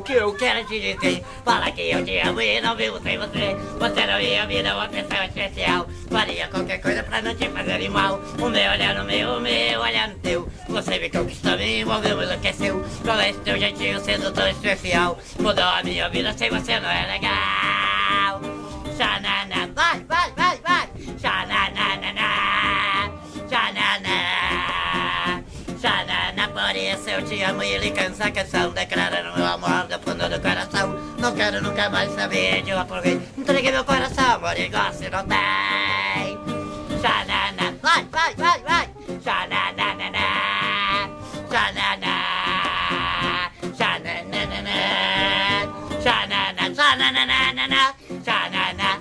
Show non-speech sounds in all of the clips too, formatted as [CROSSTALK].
que, eu quero te dizer? Fala que eu te amo e não vivo sem você. Você não ia me dar uma atenção especial. Faria qualquer coisa pra não te fazer mal. O meu olhar no meu, o meu olhar no teu. Você me conquistou, me envolveu, me enlouqueceu. Com esse teu jeitinho sendo tão especial. Mudou a minha vida, sem você não é legal. Xanana, isso eu te amo e ele cansa a canção Declarando meu amor do fundo do coração. Não quero nunca mais saber de uma por vez Entreguei meu coração, amor, e gosto não tem. Xanana, vai, vai, vai, vai. Xanana, xanana Xanana, xanana, xanana, xanana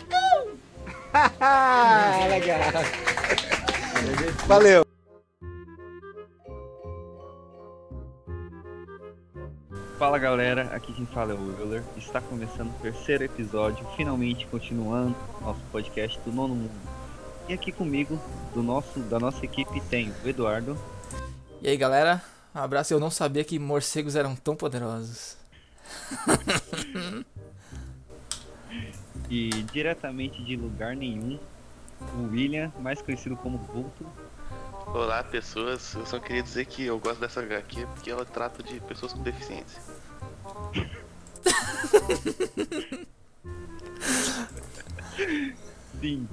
Uh! Legal. Valeu. Fala galera, aqui quem fala é o Willer. Está começando o terceiro episódio, finalmente continuando nosso podcast do Nono Mundo. E aqui comigo, do nosso, da nossa equipe, tem o Eduardo. E aí galera, um abraço. Eu não sabia que morcegos eram tão poderosos. e diretamente de lugar nenhum, o William, mais conhecido como Vulto. Olá pessoas, eu só queria dizer que eu gosto dessa HQ porque ela trata de pessoas com deficiência. [LAUGHS] Sim,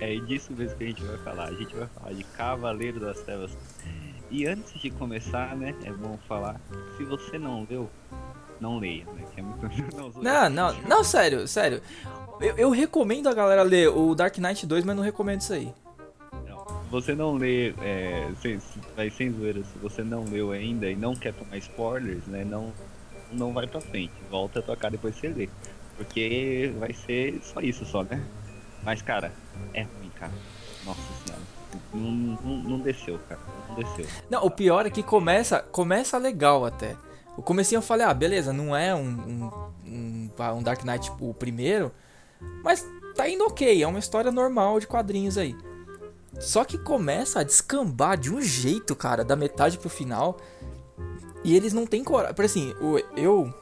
é disso mesmo que a gente vai falar. A gente vai falar de Cavaleiro das Trevas. E antes de começar, né, é bom falar, se você não leu, não leia, né? Que é muito... [LAUGHS] não, não, não, não, sério, sério. Eu, eu recomendo a galera ler o Dark Knight 2, mas não recomendo isso aí você não lê, é, sem, vai sem zoeira, se você não leu ainda e não quer tomar spoilers, né, não, não vai pra frente, volta a tocar depois você lê. Porque vai ser só isso só, né? Mas cara, é ruim, cara. Nossa senhora. Não, não, não desceu, cara. Não desceu. Não, o pior é que começa, começa legal até. O comecinho eu falei, ah, beleza, não é um, um, um, Dark Knight tipo, o primeiro, mas tá indo ok, é uma história normal de quadrinhos aí. Só que começa a descambar de um jeito, cara, da metade pro final. E eles não têm coragem. Por assim, eu.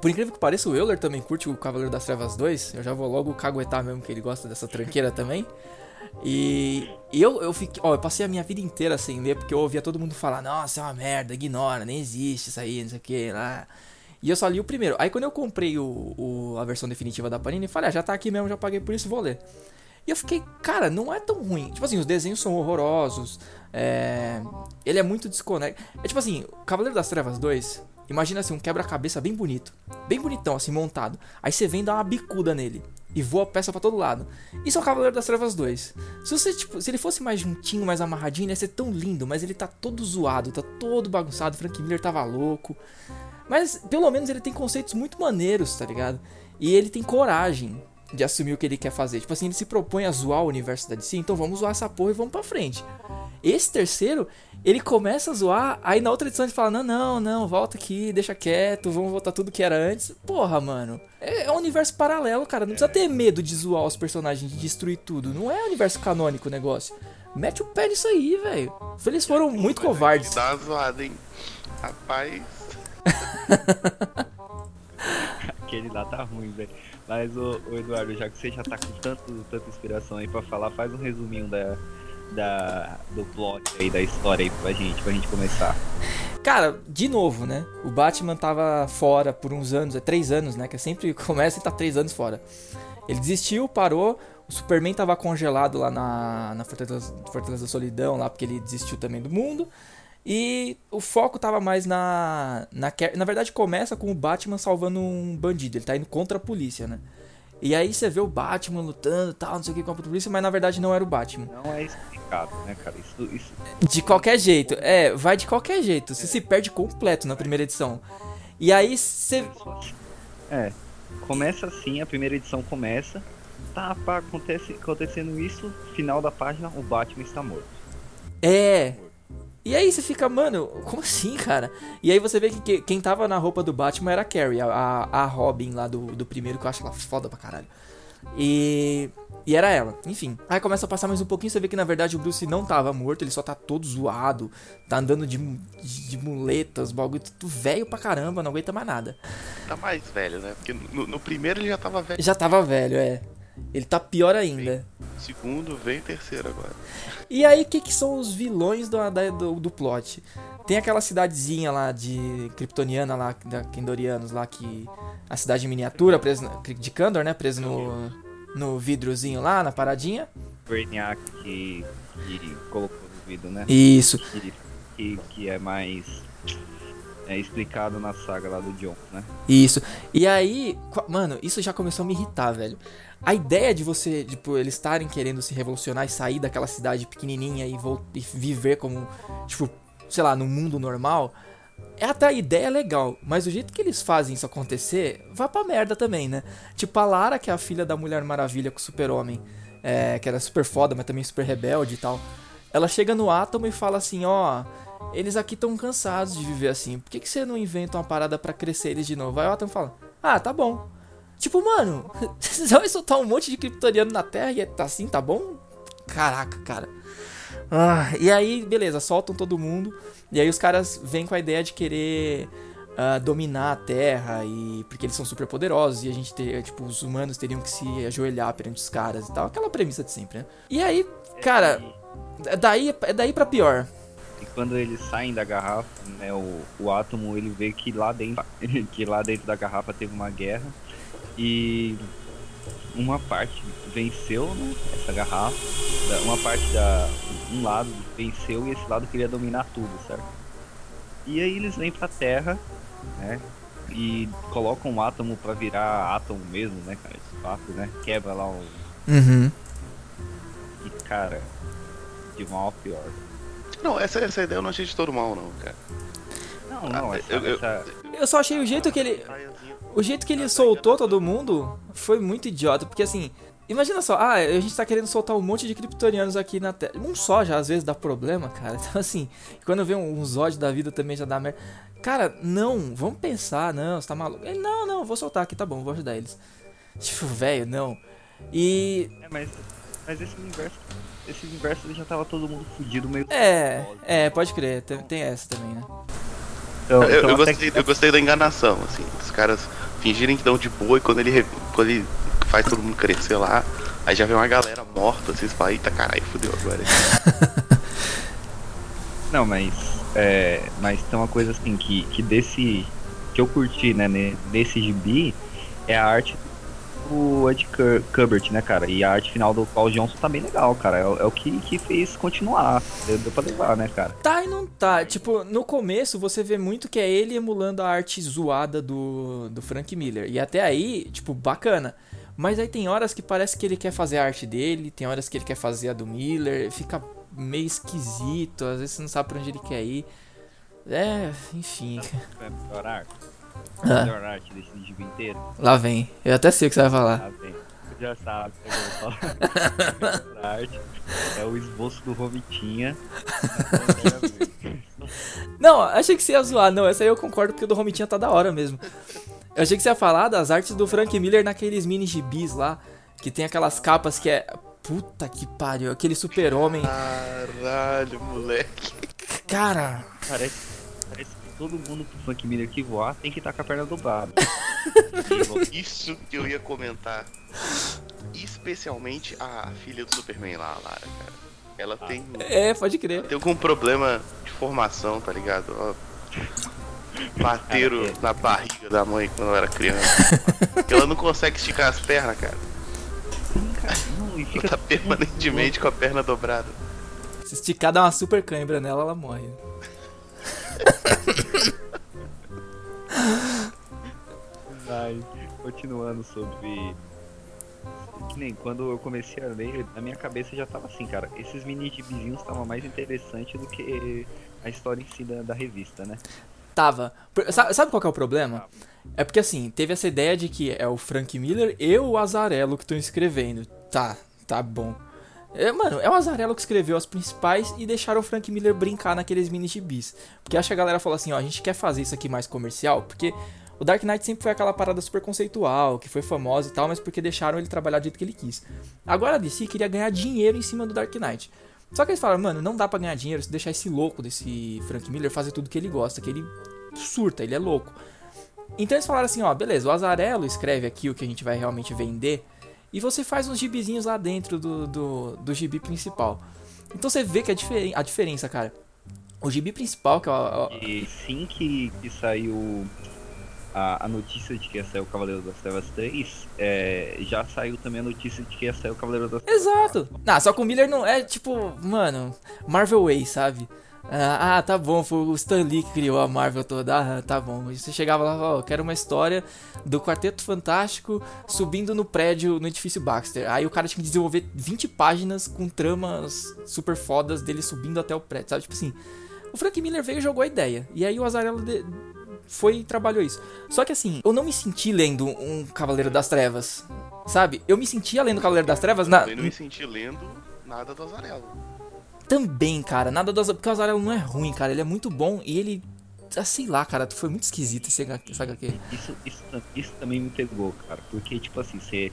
Por incrível que pareça, o Euler também curte o Cavaleiro das Trevas 2. Eu já vou logo caguetar mesmo, que ele gosta dessa tranqueira também. E, e eu, eu fiquei. Ó, eu passei a minha vida inteira sem ler, porque eu ouvia todo mundo falar: Nossa, é uma merda, ignora, nem existe isso aí, não sei o que lá. E eu só li o primeiro. Aí quando eu comprei o, o, a versão definitiva da Panini, falei: ah, já tá aqui mesmo, já paguei por isso, vou ler. E eu fiquei, cara, não é tão ruim. Tipo assim, os desenhos são horrorosos. É... Ele é muito desconectado. É tipo assim, Cavaleiro das Trevas 2. Imagina assim, um quebra-cabeça bem bonito. Bem bonitão, assim, montado. Aí você vem dar uma bicuda nele. E voa a peça para todo lado. Isso é o Cavaleiro das Trevas 2. Se você, tipo, se ele fosse mais juntinho, mais amarradinho, ia ser tão lindo. Mas ele tá todo zoado, tá todo bagunçado. Frank Miller tava louco. Mas pelo menos ele tem conceitos muito maneiros, tá ligado? E ele tem coragem de assumir o que ele quer fazer. Tipo assim, ele se propõe a zoar o universo da DC, então vamos zoar essa porra e vamos pra frente. Esse terceiro, ele começa a zoar, aí na outra edição ele fala: Não, não, não, volta aqui, deixa quieto, vamos voltar tudo que era antes. Porra, mano. É, é um universo paralelo, cara. Não precisa ter medo de zoar os personagens, de destruir tudo. Não é um universo canônico o negócio. Mete o pé nisso aí, velho. Eles foram muito covardes. Dá uma zoada, hein? Rapaz. [LAUGHS] [LAUGHS] Aquele lá tá ruim, velho. Mas, o, Eduardo, já que você já tá com tanto, tanta inspiração aí pra falar, faz um resuminho da, da, do plot aí, da história aí pra gente, pra gente começar. Cara, de novo, né? O Batman tava fora por uns anos, é três anos, né? Que sempre [LAUGHS] começa e tá três anos fora. Ele desistiu, parou. O Superman tava congelado lá na, na Fortaleza, Fortaleza da Solidão, lá porque ele desistiu também do mundo. E o foco tava mais na, na. Na verdade, começa com o Batman salvando um bandido. Ele tá indo contra a polícia, né? E aí você vê o Batman lutando tal, não sei o que contra a polícia, mas na verdade não era o Batman. Não é explicado, né, cara? Isso, isso... De qualquer jeito. É, vai de qualquer jeito. Você é. se perde completo na primeira edição. E aí você. É. Começa assim, a primeira edição começa. Tá, pá, acontece, acontecendo isso, final da página, o Batman está morto. É. E aí você fica, mano, como assim, cara? E aí você vê que quem tava na roupa do Batman era a Carrie, a, a Robin lá do, do primeiro, que eu acho ela foda pra caralho. E. E era ela, enfim. Aí começa a passar mais um pouquinho, você vê que na verdade o Bruce não tava morto, ele só tá todo zoado, tá andando de, de, de muletas, bagulho tudo velho pra caramba, não aguenta mais nada. Tá mais velho, né? Porque no, no primeiro ele já tava velho. Já tava velho, é. Ele tá pior ainda. No segundo, o terceiro agora. E aí, o que, que são os vilões do, da- do, do plot? Tem aquela cidadezinha lá de Kryptoniana lá, da Kendorianos lá, que. A cidade miniatura, presa na- de Kandor, né? Preso no, no vidrozinho lá, na paradinha. Brainiac que, que colocou no vídeo, né? Isso. Que, que, que é mais é explicado na saga lá do John, né? Isso. E aí, mano, isso já começou a me irritar, velho. A ideia de você, tipo, eles estarem querendo se revolucionar e sair daquela cidade pequenininha e, e viver como, tipo, sei lá, num mundo normal, é até a ideia legal, mas o jeito que eles fazem isso acontecer, vai pra merda também, né? Tipo, a Lara, que é a filha da Mulher Maravilha com o Super-Homem, é, que era super foda, mas também super rebelde e tal. Ela chega no Átomo e fala assim, ó, eles aqui estão cansados de viver assim. Por que, que você não inventa uma parada pra crescer eles de novo? Aí o Átomo fala, ah, tá bom. Tipo, mano, [LAUGHS] você vai soltar um monte de kryptoniano na Terra e é assim, tá bom? Caraca, cara. Ah, e aí, beleza, soltam todo mundo. E aí os caras vêm com a ideia de querer ah, dominar a Terra e porque eles são super poderosos e a gente ter, tipo, os humanos teriam que se ajoelhar perante os caras e tal, aquela premissa de sempre, né? E aí, cara, é daí é daí para pior. E quando eles saem da garrafa, né, o, o átomo ele vê que lá dentro [LAUGHS] que lá dentro da garrafa teve uma guerra e uma parte venceu né, essa garrafa, uma parte da um lado venceu e esse lado queria dominar tudo, certo? E aí eles vêm pra Terra, né? E colocam o átomo pra virar átomo mesmo, né, cara? Esse papo, né? Quebra lá o. Uhum. E cara, de mal a pior. Não, essa, essa ideia eu não achei de todo mal, não, cara. Não, não, Ah, essa, eu- eu- essa- Eu só achei o jeito que ele. O jeito que ele soltou todo mundo foi muito idiota, porque assim, imagina só, ah, a gente tá querendo soltar um monte de kryptonianos aqui na Terra. Um só já às vezes dá problema, cara. [LAUGHS] Então assim, quando vê um, um Zod da vida também já dá merda. Cara, não, vamos pensar, não, você tá maluco. Ele, não, não, vou soltar aqui, tá bom, vou ajudar eles. Tipo, velho, não. E. É, mas, mas esse universo. Esse universo ele já tava todo mundo fudido meio. É, é, pode crer, tem, tem essa também, né? Então, Eu, então eu gostei, que- eu gostei da enganação, assim, os caras fingirem que dão de boa e quando ele, quando ele faz todo mundo crescer lá, aí já vem uma galera morta, assim, você fala, eita caralho, fudeu agora. [LAUGHS] Não, mas. É, mas tem uma coisa assim que, que desse. Que eu curti, né, desse gibi é a arte do Ed Cur- né, cara? E a arte final do Paul Johnson tá bem legal, cara. É, o- é o que, que fez continuar. Deu, deu pra levar, né, cara? Tá e não tá. Tipo, no começo você vê muito que é ele emulando a arte zoada do, do Frank Miller. E até aí, tipo, bacana. Mas aí tem horas que parece que ele quer fazer a arte dele, tem horas que ele quer fazer a do Miller, fica meio esquisito, às vezes você não sabe pra onde ele quer ir. É, enfim. É a melhor arte. A Ah, melhor arte desse gibi inteiro. lá vem. Eu até sei o que você vai falar. Ah, bem. Você já sabe, eu vou falar. A [LAUGHS] melhor arte é o esboço do Romitinha. Não, achei que você ia zoar. Não, essa aí eu concordo porque o do Romitinha tá da hora mesmo. Eu achei que você ia falar das artes do Frank Miller naqueles mini gibis lá. Que tem aquelas capas que é. Puta que pariu. Aquele super-homem. Caralho, moleque. Cara. Parece, parece que todo mundo pro Frank Miller que voar tem que estar com a perna dobrada. [LAUGHS] Isso que eu ia comentar. Especialmente a filha do Superman lá, a Lara, cara. Ela tem, É, pode crer. tem algum problema de formação, tá ligado? Ó, bateram Cara, é. na barriga da mãe quando ela era criança. [LAUGHS] Ela não consegue esticar as pernas, cara. Não, e Ela fica tá permanentemente com a perna dobrada. Se esticar dar uma super cãibra nela, ela morre. Mas, continuando sobre. Que nem quando eu comecei a ler, na minha cabeça já tava assim, cara. Esses mini gibizinhos estavam mais interessantes do que a história em si da, da revista, né? Tava. Por- sa- Sabe qual é o problema? É porque assim, teve essa ideia de que é o Frank Miller e o Azarello que estão escrevendo. Tá, tá bom. É, mano, é o Azarello que escreveu as principais e deixaram o Frank Miller brincar naqueles mini gibis. Porque acho que a galera falou assim, ó, a gente quer fazer isso aqui mais comercial, porque O Dark Knight sempre foi aquela parada super conceitual, que foi famosa e tal, mas porque deixaram ele trabalhar do jeito que ele quis. Agora a DC queria ganhar dinheiro em cima do Dark Knight. Só que eles falaram, mano, não dá pra ganhar dinheiro se deixar esse louco desse Frank Miller fazer tudo que ele gosta, que ele surta, ele é louco. Então eles falaram assim, ó, beleza, o Azarello escreve aqui o que a gente vai realmente vender, e você faz uns gibizinhos lá dentro do, do, do gibi principal. Então você vê que a, diferen a diferença, cara. O gibi principal, que é o. E sim que, que saiu a, a notícia de que ia sair o Cavaleiro das Trevas 3, é, já saiu também a notícia de que ia sair o Cavaleiro das Trevas Exato! Não, só que o Miller não é tipo, mano, Marvel Way, sabe? Ah, ah, tá bom, foi o Stan Lee que criou a Marvel toda. Ah, tá bom. E você chegava lá, ó, oh, quero uma história do Quarteto Fantástico subindo no prédio, no edifício Baxter. Aí o cara tinha que desenvolver 20 páginas com tramas super fodas dele subindo até o prédio, sabe? Tipo assim, o Frank Miller veio e jogou a ideia. E aí o Azarello de... foi e trabalhou isso. Só que assim, eu não me senti lendo um Cavaleiro das Trevas, sabe? Eu me sentia lendo Cavaleiro das Trevas na... Eu não me senti lendo nada do Azarello. Também, cara, nada do Azarello. Porque o Azarello não é ruim, cara. Ele é muito bom e ele. Ah, sei lá, cara, foi muito esquisito esse HQ. Isso, isso, isso também me pegou, cara. Porque, tipo assim, você.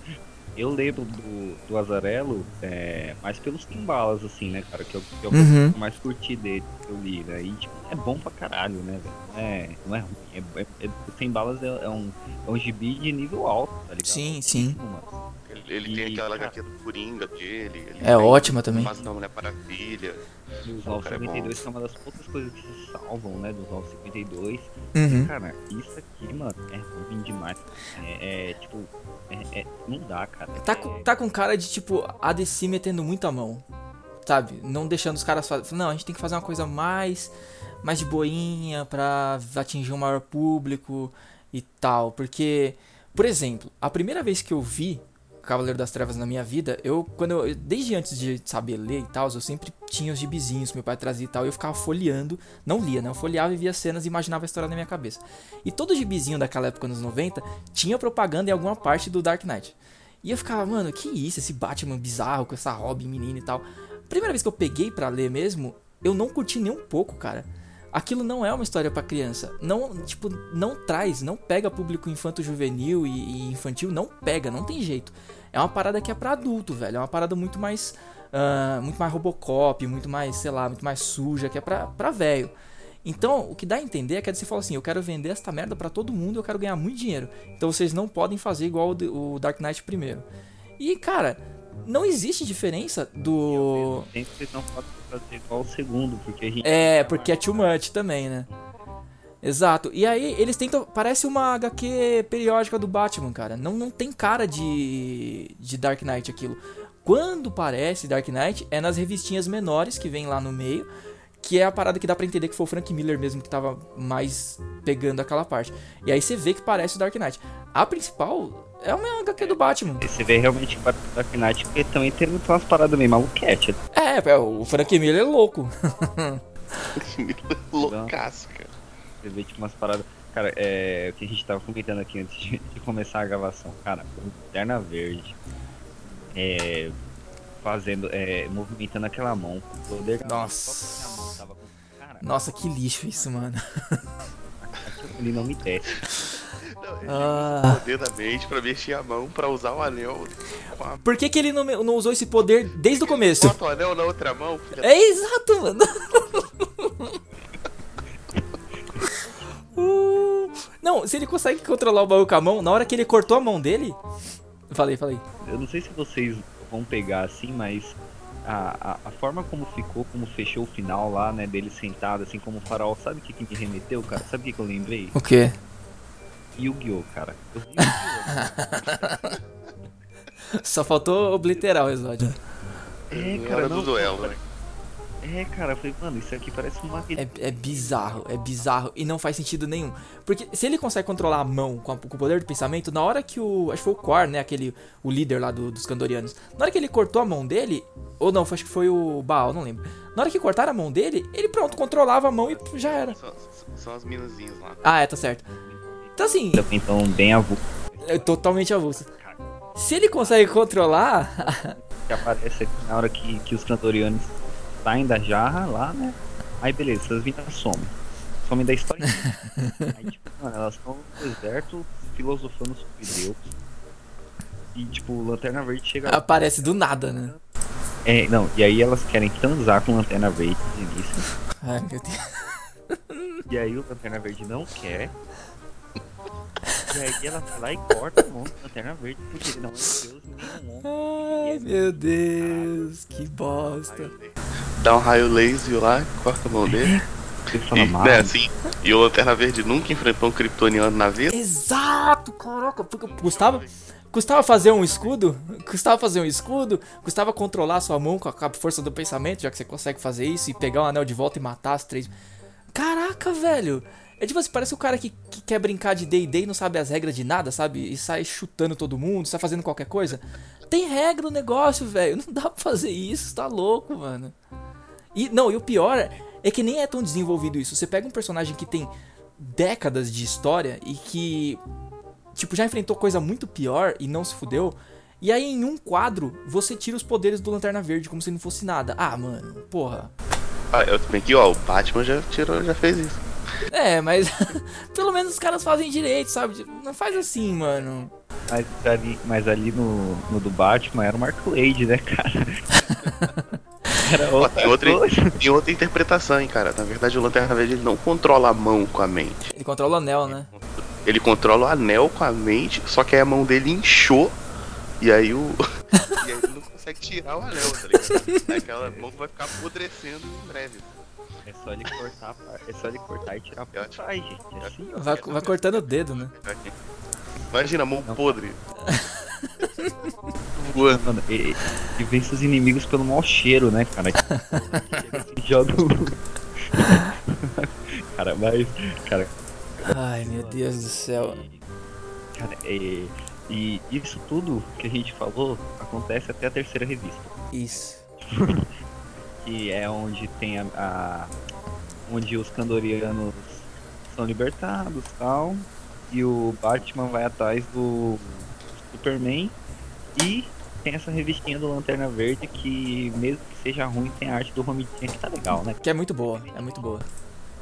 Eu lembro do, do Azarello é, mais pelos timbalas, assim, né, cara? Que eu, que eu Uhum. mais curti dele, que eu li, né? E, tipo, é bom pra caralho, né, velho? Não é, não é ruim. É, é, é, Balas é, é um, é um gibi de nível alto, tá ligado? Sim, sim. Mano. Ele, ele E, tem aquela cara- HQ do Coringa dele. ele É ótima também. Mas da Mulher Maravilha. E os Novos cara, é bom. 52 são uma das poucas coisas que se salvam, né? Dos Novos 52. Uhum. Cara, isso aqui, mano, é ruim demais. É, é, tipo, é, é- não dá, cara. Tá, com- tá com cara de, tipo, a DC metendo muita mão. Sabe? Não deixando os caras fazer. Não, a gente tem que fazer uma coisa mais. Mais de boinha pra atingir um maior público e tal. Porque, por exemplo, a primeira vez que eu vi Cavaleiro das Trevas na minha vida, eu, quando eu, desde antes de saber ler e tal, eu sempre tinha os gibizinhos que meu pai trazia e tal, e eu ficava folheando, não lia, né? Eu folheava e via cenas e imaginava a história na minha cabeça. E todo gibizinho daquela época, nos 90, tinha propaganda em alguma parte do Dark Knight. E eu ficava, mano, que isso, esse Batman bizarro com essa Robin menina e tal. Primeira vez que eu peguei pra ler mesmo, eu não curti nem um pouco, cara. Aquilo não é uma história pra criança. Não, tipo, não traz, não pega público infanto juvenil e, e infantil, não pega, não tem jeito. É uma parada que é pra adulto, velho. É uma parada muito mais ah, muito mais Robocop, muito mais, sei lá, muito mais suja, que é pra, pra velho. Então, o que dá a entender é que a DC falou assim: eu quero vender essa merda pra todo mundo, eu quero ganhar muito dinheiro. Então vocês não podem fazer igual o Dark Knight primeiro. E, cara, não existe diferença do. Sempre não podem fazer igual o segundo, porque a gente. É, porque é too much também, né? Exato. E aí eles tentam. Parece uma HQ periódica do Batman, cara. Não, não tem cara de. de Dark Knight aquilo. Quando parece Dark Knight, é nas revistinhas menores que vem lá no meio. Que é a parada que dá pra entender que foi o Frank Miller mesmo que tava mais pegando aquela parte. E aí você vê que parece o Dark Knight. A principal é uma HQ do Batman. Você vê realmente pro Dark Knight, porque também tem umas paradas meio maluquete. É, é, o Frank Miller é louco. [LAUGHS] Loucaço, cara. Você vê tipo umas paradas. Cara, é o que a gente tava comentando aqui antes de, de começar a gravação. Cara, Lanterna Verde. É. Fazendo. É, movimentando aquela mão. o poder da Nossa. mão tava com- Cara, Nossa, que lixo isso, mano. ali não me desce. Ah. poder da mente pra mexer a mão pra usar o anel. a- Por que, que ele não, não usou esse poder desde o começo? Bota o anel na outra mão, filha É exato, mano. Uh, [LAUGHS] Não, se ele consegue controlar o baú com a mão, na hora que ele cortou a mão dele. Falei, falei. Eu não sei se vocês vão pegar assim, mas a, a, a forma como ficou, como fechou o final lá, né, dele sentado, assim como o farol, sabe o que, que me remeteu, cara? Sabe o que, que eu lembrei? O quê? Yu-Gi-Oh, cara. Eu vi Yu-Gi-Oh! [LAUGHS] Só faltou obliterar o episódio. É, cara, hora não, do duelo, né? É, cara, eu falei, mano, isso aqui parece uma É, é bizarro, é bizarro e não faz sentido nenhum. Porque se ele consegue controlar a mão com, a- com o poder do pensamento, na hora que o. Acho que foi o Quar, né? Aquele. O líder lá do- dos Kandorianos. Na hora que ele cortou a mão dele. Ou não, foi- acho que foi o Baal, não lembro. Na hora que cortaram a mão dele, ele pronto, controlava a mão e já era. São, são as minazinhas lá. Ah, é, tá certo. Então assim, então bem avulso é totalmente avulso. Se ele consegue controlar. [LAUGHS] que aparece aqui na hora que, que os cantorianos saem da jarra lá, né? Aí beleza, essas vidas somem. somem da história. [LAUGHS] Aí, tipo, mano, elas estão no deserto filosofando sobre Deus. E, tipo, Lanterna Verde chega lá. Aparece do nada, né? É, não, e aí elas querem transar com Lanterna Verde no início. Ai, meu Deus. E aí o Lanterna Verde não quer. E aí ela vai lá e corta o nome do Lanterna Verde porque ele não é um deus nem um homem. Ai, meu Deus. Que bosta. Dá um raio laser lá, corta a mão dele. Ele fala E, né, assim, e o Lanterna Verde nunca enfrentou um kryptoniano na vida. Exato, caraca. Porque custava, custava fazer um escudo? Custava fazer um escudo? Custava controlar sua mão com a, a força do pensamento, já que você consegue fazer isso e pegar o anel de volta e matar as três. Caraca, velho. É tipo assim, parece o cara que, que quer brincar de D&D e não sabe as regras de nada, sabe? E sai chutando todo mundo, sai fazendo qualquer coisa. Tem regra no negócio, velho. Não dá pra fazer isso, tá louco, mano. E não, e o pior é que nem é tão desenvolvido isso. Você pega um personagem que tem décadas de história e que tipo já enfrentou coisa muito pior e não se fudeu. E aí em um quadro você tira os poderes do Lanterna Verde como se não fosse nada. Ah, mano, porra. Ah, eu também aqui, ó, o Batman já tirou, já fez isso. É, mas [LAUGHS] pelo menos os caras fazem direito, sabe? Não faz assim, mano. Mas ali, mas ali no, no do Batman era o Mark Wade, né, cara? [LAUGHS] Era Ó, tem, outra outra, tem outra interpretação, hein, cara. Na verdade, o Lanterna Verde ele não controla a mão com a mente. Ele controla o anel, né? Ele controla o anel com a mente, só que aí a mão dele inchou e aí o. [LAUGHS] e aí ele não consegue tirar o anel, tá ligado? Aquela mão vai ficar apodrecendo em breve. É só ele cortar, a é só ele cortar e tirar por acho- trás, gente. É assim, ó. Vai, vai cortando o dedo, né? Imagina a mão podre. [LAUGHS] Voando. Mano, e, e vence os inimigos pelo mau cheiro, né, cara? [LAUGHS] Joga o- [LAUGHS] Cara, mas. Cara, Ai, meu Deus do céu. cara, é, e isso tudo que a gente falou acontece até a terceira revista. Isso. Que é onde tem a. a- onde os Kandorianos são libertados tal. E o Batman vai atrás do Superman. E tem essa revistinha do Lanterna Verde que, mesmo que seja ruim, tem a arte do Romitinha que tá legal, né? Que é muito boa, é muito boa.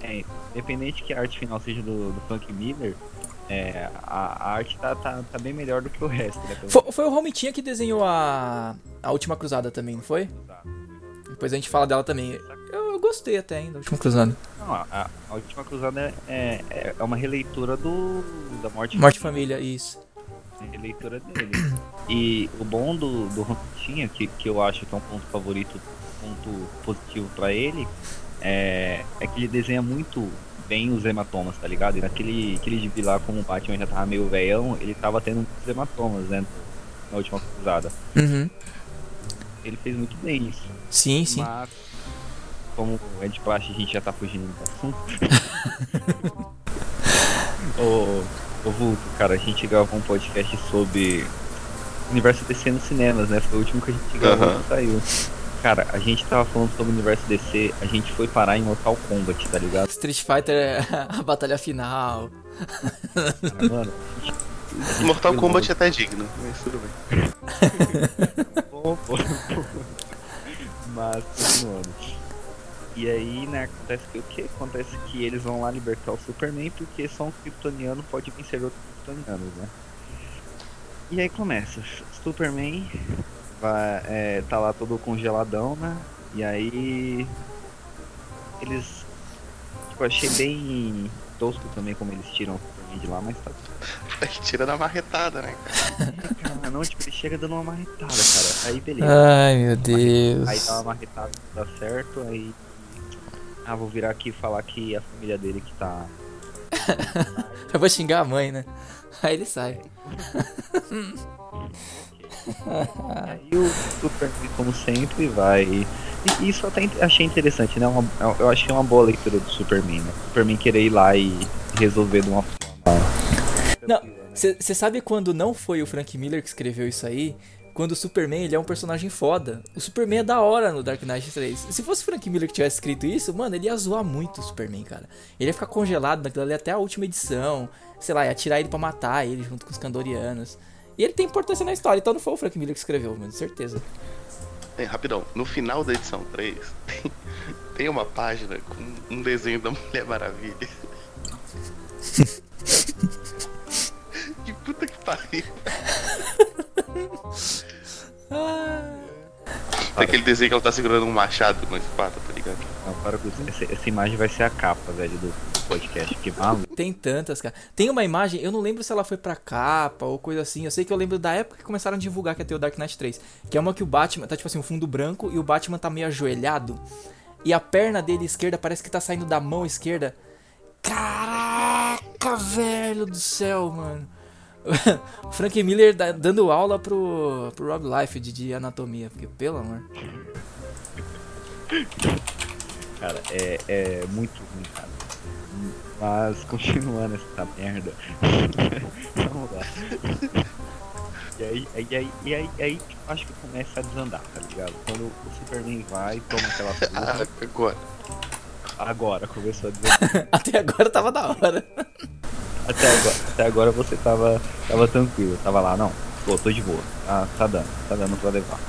É, independente que a arte final seja do, do Frank Miller, é, a, a arte tá, tá, tá bem melhor do que o resto, né? Foi, foi o Romitinha que desenhou a, a Última Cruzada também, não foi? Depois a gente fala dela também. Eu, eu gostei até ainda, a Última Cruzada. Não, a, a- Última Cruzada é, é, é uma releitura do da Morte, Morte de Família, isso. É a releitura dele. E o bom do, do Romitinha, que, que eu acho que é um ponto favorito, ponto positivo pra ele, é, é que ele desenha muito bem os hematomas, tá ligado? E naquele aquele gibi lá, como o Batman já tava meio veião, ele tava tendo muitos hematomas, né? Na última cruzada. Uhum. Ele fez muito bem isso. Sim, sim. Mas, como é de praxe, a gente já tá fugindo do assunto. [LAUGHS] ô, ô Vulto, cara, a gente gravou um podcast sobre universo DC nos cinemas, né? Foi o último que a gente gravou Aham. que saiu. Cara, a gente tava falando sobre o universo DC, a gente foi parar em Mortal Kombat, tá ligado? Street Fighter é a batalha final. Cara, mano, [LAUGHS] Mortal Kombat é até digno, mas tudo bem. bom, pô. Mas, continuando. E aí, né, acontece que o que? Acontece que eles vão lá libertar o Superman porque só um kryptoniano pode vencer outros kryptonianos, né? E aí começa. Superman vai, é, tá lá todo congeladão, né? E aí eles. Tipo, achei bem tosco também como eles tiram o Superman de lá, mas tá [LAUGHS] Aí tira da marretada, né? Cara, não, tipo, ele chega dando uma marretada, cara. Aí beleza. Ai, meu Aí Deus. dá uma marretada, dá certo, aí. Ah, vou virar aqui e falar que é a família dele que tá. [LAUGHS] Eu vou xingar a mãe, né? Aí ele sai. [LAUGHS] Aí o Superman, como sempre, vai. E isso eu até achei interessante, né? Uma- eu acho que é uma boa leitura do Superman, né? Superman querer ir lá e resolver de uma tranquila, né? Você sabe quando não foi o Frank Miller que escreveu isso aí? Quando o Superman ele é um personagem foda. O Superman é da hora no Dark Knight 3. Se fosse o Frank Miller que tivesse escrito isso, mano, ele ia zoar muito o Superman, cara. Ele ia ficar congelado naquilo ali até a última edição. Sei lá, ia tirar ele pra matar ele junto com os Kandorianos. E ele tem importância na história, então não foi o Frank Miller que escreveu, mano, certeza. Tem, rapidão, no final da edição 3, [LAUGHS] tem, tem uma página com um desenho da Mulher Maravilha. [LAUGHS] que puta que pariu. Aquele desenho que ela tá segurando um machado numa espada, tá ligado? Não, para com isso. Essa, essa imagem vai ser a capa, velho, do podcast. Que maluco. Tem tantas, cara. Tem uma imagem, eu não lembro se ela foi pra capa ou coisa assim. Eu sei que eu lembro da época que começaram a divulgar que ia ter o Dark Knight 3. Que é uma que o Batman tá tipo assim, um fundo branco e o Batman tá meio ajoelhado. E a perna dele esquerda parece que tá saindo da mão esquerda. Caraca, velho do céu, mano. [LAUGHS] O Frank Miller dando aula pro, pro Rob Life de, de anatomia. Porque, pelo amor. Cara, é, é muito ruim, cara. Mas continuando essa merda. [LAUGHS] Vamos lá. E aí, e aí, e aí, e aí tipo, acho que começa a desandar, tá ligado? Quando o Superman vai, toma aquela [LAUGHS] Ah, agora. Agora começou a desandar. [LAUGHS] Até agora tava da hora. Até agora, até agora você tava, tava tranquilo, tava lá, não, pô, tô de boa, tá, tá dando, tá dando pra levar.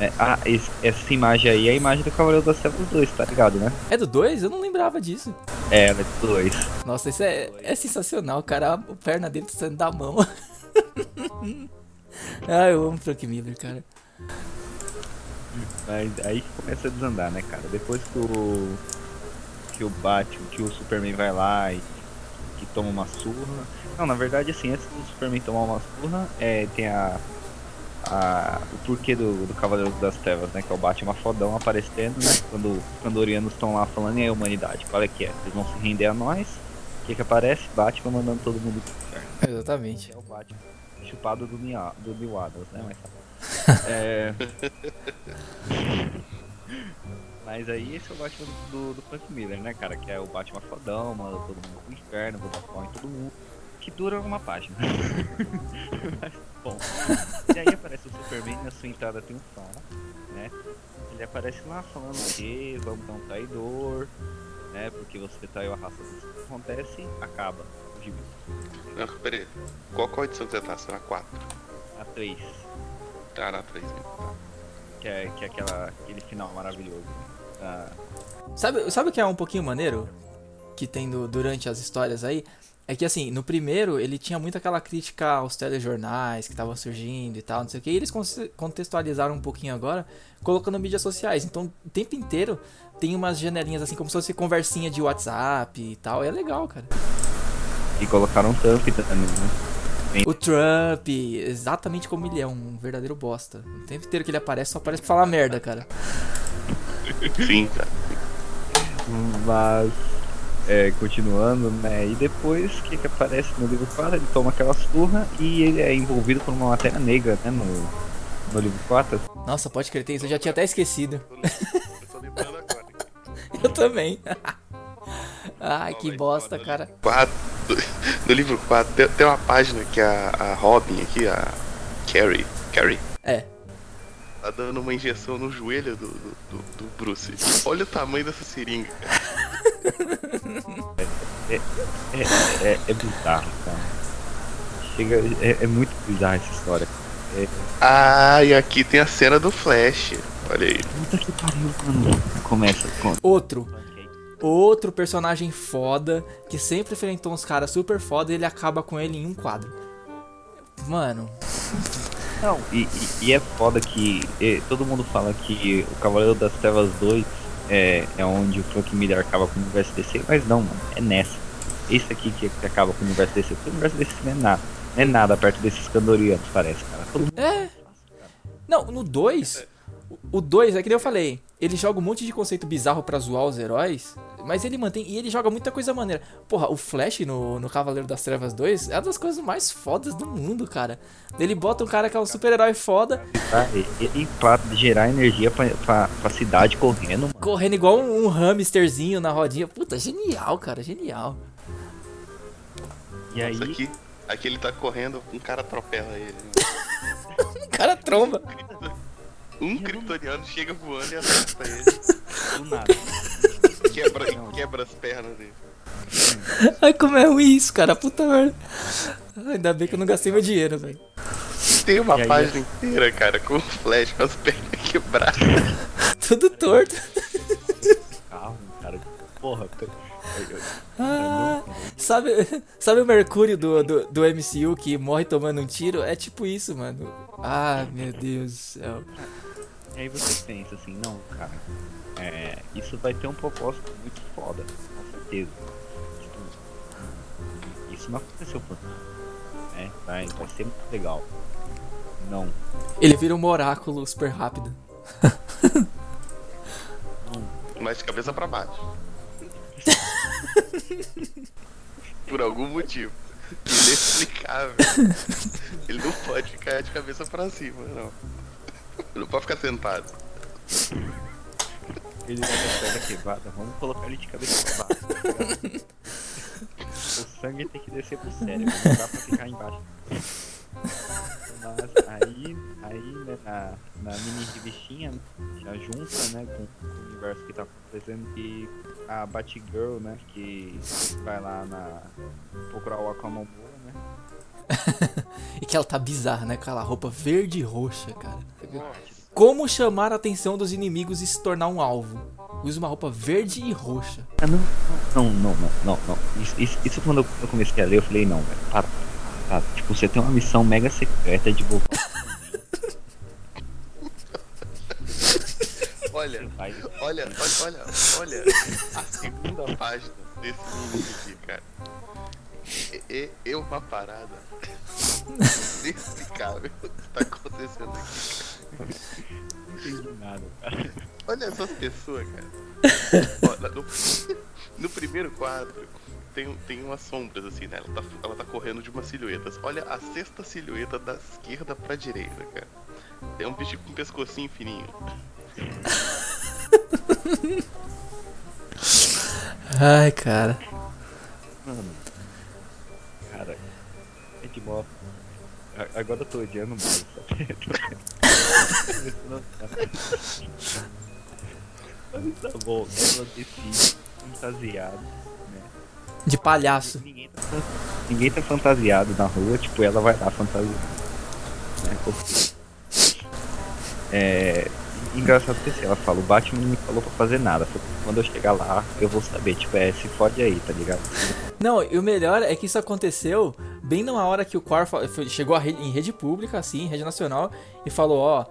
É, ah, esse- essa imagem aí é a imagem do Cavaleiro das Trevas 2, tá ligado, né? É do 2? Eu não lembrava disso. É, é do 2. Nossa, isso é, é sensacional, cara. A perna dele tá saindo da mão. [LAUGHS] ah, eu amo Frank Miller, cara. Mas aí começa a desandar, né, cara? Depois que o. Que o Batman, que o Superman vai lá e que toma uma surra. Não, na verdade, assim, antes do Superman tomar uma surra, é, tem a. a o porquê do, do Cavaleiro das Trevas, né? Que é o Batman fodão aparecendo, né? Quando os Kandorianos estão lá falando, e aí, humanidade, qual é que é? Vocês vão se render a nós? O que que aparece? Batman mandando todo mundo pro inferno. Exatamente. É o Batman chupado do Neil, do Neil Adams, né? Mas tá. [LAUGHS] É... [LAUGHS] Mas aí esse é o Batman do, do Frank Miller, né, cara? Que é o Batman fodão, manda todo mundo pro inferno, bota pau em todo mundo. Que dura uma página. [LAUGHS] Mas, bom. E aí aparece o Superman na sua entrada triunfal, né? Ele aparece lá falando que vamos dar um traidor, né? Porque você traiu a raça dos que acontece, acaba gibi. Não, peraí. Qual, qual edição que você tá? Você tá na 4? A 3, Tá na 3 mesmo. Tá. que é, que é aquela, aquele final maravilhoso. Ah, Sabe, sabe o que é um pouquinho maneiro? Que tem do- durante as histórias aí? É que assim, no primeiro ele tinha muito aquela crítica aos telejornais que estavam surgindo e tal, não sei o que. E eles contextualizaram um pouquinho agora, colocando mídias sociais. Então, o tempo inteiro tem umas janelinhas assim, como se fosse conversinha de WhatsApp e tal. E é legal, cara. e colocaram um Trump também, né? O Trump, exatamente como ele é, um verdadeiro bosta. O tempo inteiro que ele aparece, só aparece pra falar merda, cara. Sim, cara. Mas, é, continuando, né? E depois, o que, que aparece no livro 4? Ele toma aquela surra e ele é envolvido por uma matéria negra, né? No, no livro 4. Nossa, pode crer, tem isso, eu já tinha até esquecido. Eu tô lembrando [LAUGHS] agora. Eu também. [LAUGHS] Ai, que bosta, cara. 4, no livro 4 tem, tem uma página que a, a Robin aqui, a Carrie, Carrie, É. tá dando uma injeção no joelho do, do, do- do Bruce. Olha o tamanho dessa seringa, cara. É, é, é bizarro, cara. Chega, é, é muito bizarra essa história. É, Ah, e aqui tem a cena do Flash. Olha aí. puta que pariu, mano. Começa com. Outro. Outro personagem foda que sempre enfrentou uns caras super foda e ele acaba com ele em um quadro. Mano, Não, e, e- e é foda que eh, todo mundo fala que o Cavaleiro das Trevas 2 é, é onde o Frank Miller acaba com o universo DC, mas não, mano, é nessa. Esse aqui que, que acaba com o universo DC, porque o universo DC não é nada. Não é nada perto desses candorianos, parece, cara. Todo mundo É. Não, no 2, o 2 é que nem eu falei, ele joga um monte de conceito bizarro pra zoar os heróis, mas ele mantém e ele joga muita coisa maneira. Porra, o Flash no, no Cavaleiro das Trevas 2 é uma das coisas mais fodas do mundo, cara. Ele bota um cara que é um super-herói foda, tá, e, e pra gerar energia pra, pra, pra cidade correndo, mano. correndo igual um, um hamsterzinho na rodinha. Puta, genial, cara, genial. E aí, aqui, aqui ele tá correndo, um cara atropela ele. O [LAUGHS] cara tromba. Um kryptoniano chega voando e acerta ele. [LAUGHS] do nada. Quebra, quebra as pernas dele. Ai, como é ruim isso, cara, puta merda. Ainda bem que eu não gastei meu dinheiro, velho. Tem uma aí, página inteira, cara, com o Flash com as pernas quebradas. [LAUGHS] Tudo torto. Calma. porra. eu- eu- Ah, sabe, sabe o Mercúrio do, do, do MCU que morre tomando um tiro? É tipo isso, mano. Ah, meu Deus do céu. E aí você pensa assim, não, cara, é, isso vai ter um propósito muito foda, com certeza. Tipo, isso não aconteceu por nada, né? Vai, vai ser muito legal. Não, Ele vira um oráculo super rápido. Mas de cabeça pra baixo. [LAUGHS] Por algum motivo. Inexplicável. [LAUGHS] Ele não pode ficar de cabeça pra cima, não. Não pode ficar sentado. ele vai ter perna quebrada, vamos colocar ele de cabeça pra baixo. tá o sangue tem que descer pro cérebro, não dá pra ficar embaixo. Mas aí, aí né, na, na mini revistinha, né, já junta né, com, com o universo que tá acontecendo que a Batgirl, né, que vai lá na, procurar o Aquaman, né, [LAUGHS] E que ela tá bizarra, né? Com aquela roupa verde e roxa, cara. Como chamar a atenção dos inimigos e se tornar um alvo? Usa uma roupa verde e roxa. Ah, não, não, não, não, não, não. Isso, isso, isso quando eu comecei a ler, eu falei, não, velho, para, para. Tipo, você tem uma missão mega secreta de voltar. [LAUGHS] Olha, olha, olha, olha, olha a segunda página desse livro aqui, cara. É, é- é uma parada [LAUGHS] inexplicável o que tá acontecendo aqui. entendi nada, cara. Olha essas pessoas, cara. Ó, no, [LAUGHS] no primeiro quadro tem, tem umas sombras assim, né? Ela tá, ela tá correndo de umas silhuetas. Olha a sexta silhueta da esquerda pra direita, cara. Tem um bicho com um pescocinho fininho. Ai, cara. Mano, Agora eu tô odiando mais, a- Mas tá bom, ela decide fantasiada, né? De palhaço. Ninguém tá, ninguém tá fantasiado na rua, tipo, ela vai lá fantasiada. Né? Porque- É. Engraçado que assim, ela fala, o Batman não me falou pra fazer nada. Quando eu chegar lá, eu vou saber, tipo, é, se fode aí, tá ligado? Não, e o melhor é que isso aconteceu bem numa hora que o Quar fa- foi- chegou em rede pública, assim, em rede nacional, e falou, ó,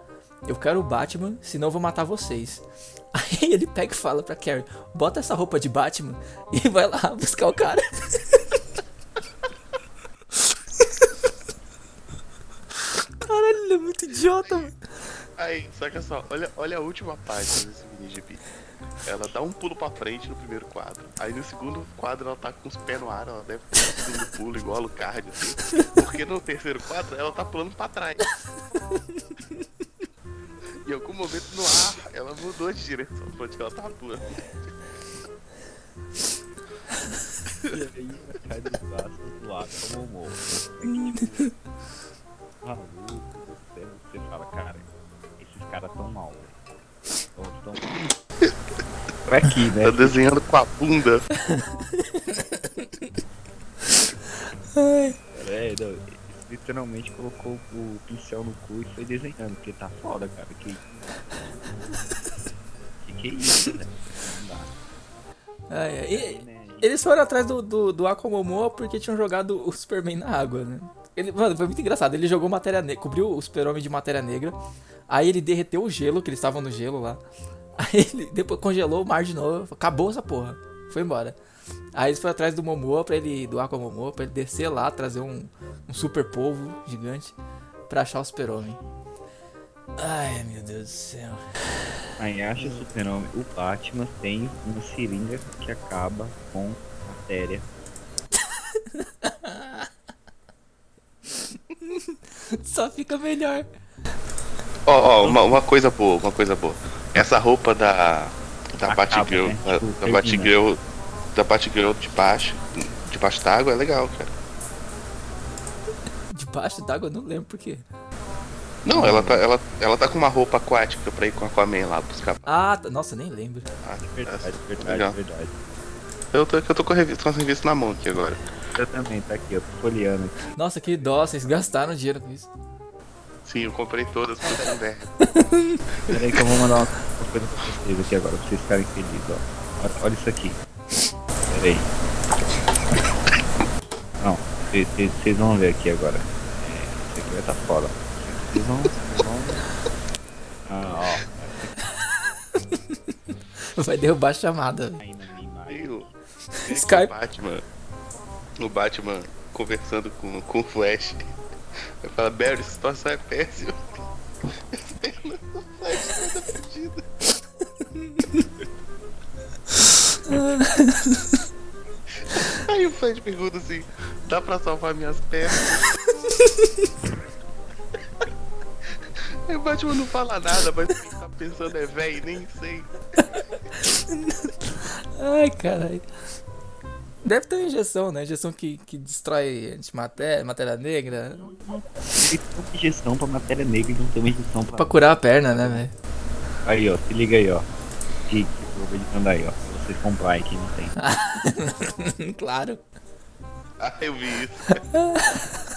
eu quero o Batman, senão eu vou matar vocês. [LAUGHS] Aí ele pega e fala pra Carrie, bota essa roupa de Batman e vai lá buscar o cara. [LAUGHS] Caralho, ele é muito idiota, mano. Aí, saca só, olha, olha a última página desse mini GP. Ela dá um pulo pra frente no primeiro quadro. Aí no segundo quadro ela tá com os pés no ar, ela deve ter um segundo pulo igual o card, assim. Porque no terceiro quadro ela tá pulando pra trás. Em algum momento no ar, ela mudou de direção pra onde ela tava pulando. E aí cai dos braços do lado como um morro. [LAUGHS] Maluco do céu, você fala, cara, caras tão mal, velho. Tão, tão... Pra aqui, né? Tá desenhando com a bunda. É, não, literalmente colocou o pincel no cu e foi desenhando, porque tá foda, cara. Que, que, que é isso, né? Não dá. Ai, ai, e- Né? Eles foram atrás do, do, do Aquamomoa porque tinham jogado o Superman na água, né? Ele, mano, foi muito engraçado. Ele jogou matéria negra, cobriu o Super-Homem de matéria negra. Aí ele derreteu o gelo, que eles estavam no gelo lá. [LAUGHS] Aí ele depois congelou o mar de novo. Acabou essa porra. Foi embora. Aí eles foram atrás do Momoa, pra ele, do Aquamomoa, pra ele descer lá, trazer um, um super polvo gigante pra achar o Super-Homem. Ai, meu Deus do céu. Aí acha o super-homem. O Batman tem uma seringa que acaba com matéria. [LAUGHS] [LAUGHS] Só fica melhor. Ó, ó, uma, uma coisa boa, uma coisa boa. Essa roupa da. Da Batgirl. né? Da. Batgirl. Da Batgirl de baixo. Debaixo d'água é legal, cara. Debaixo d'água eu não lembro por quê. Não, ela tá, ela, ela tá com uma roupa aquática pra ir com a Aquaman lá buscar. Ah, tá- nossa, nem lembro. Ah, Verdade, verdade, Legal. verdade. Eu tô, eu tô com, a revista, com as revistas na mão aqui agora. Eu também, tá aqui, eu tô folheando aqui. Nossa, que dó, vocês gastaram dinheiro com isso. Sim, eu comprei todas por um inverno. Pera aí que eu vou mandar uma coisa pra vocês aqui agora, pra vocês ficarem felizes, ó. Olha, olha isso aqui. Ei. Não, vocês vão ver aqui agora. É, Esse aqui vai estar fora. Vocês vão. Vocês vão... Ah, ó. Vai derrubar a chamada. O, Skype. Batman. O Batman conversando com, com o Flash. Ele fala, Barry, situação é péssima. Flash [LAUGHS] toda. Aí o Flash pergunta assim, dá pra salvar minhas pernas? [LAUGHS] Aí o Batman não fala nada, mas quem tá pensando é véi, nem sei. Ai, caralho. Deve ter uma injeção, né? Injeção que, que destrói antimatéria, matéria negra. Ele tem injeção pra matéria negra e não tem uma injeção pra. Pra curar a perna, né, velho? Aí, ó, se liga aí, ó. Que, que eu vou mandar aí, ó. Pra vocês comprarem que não tem. [LAUGHS] claro. Ah, eu vi isso. [LAUGHS]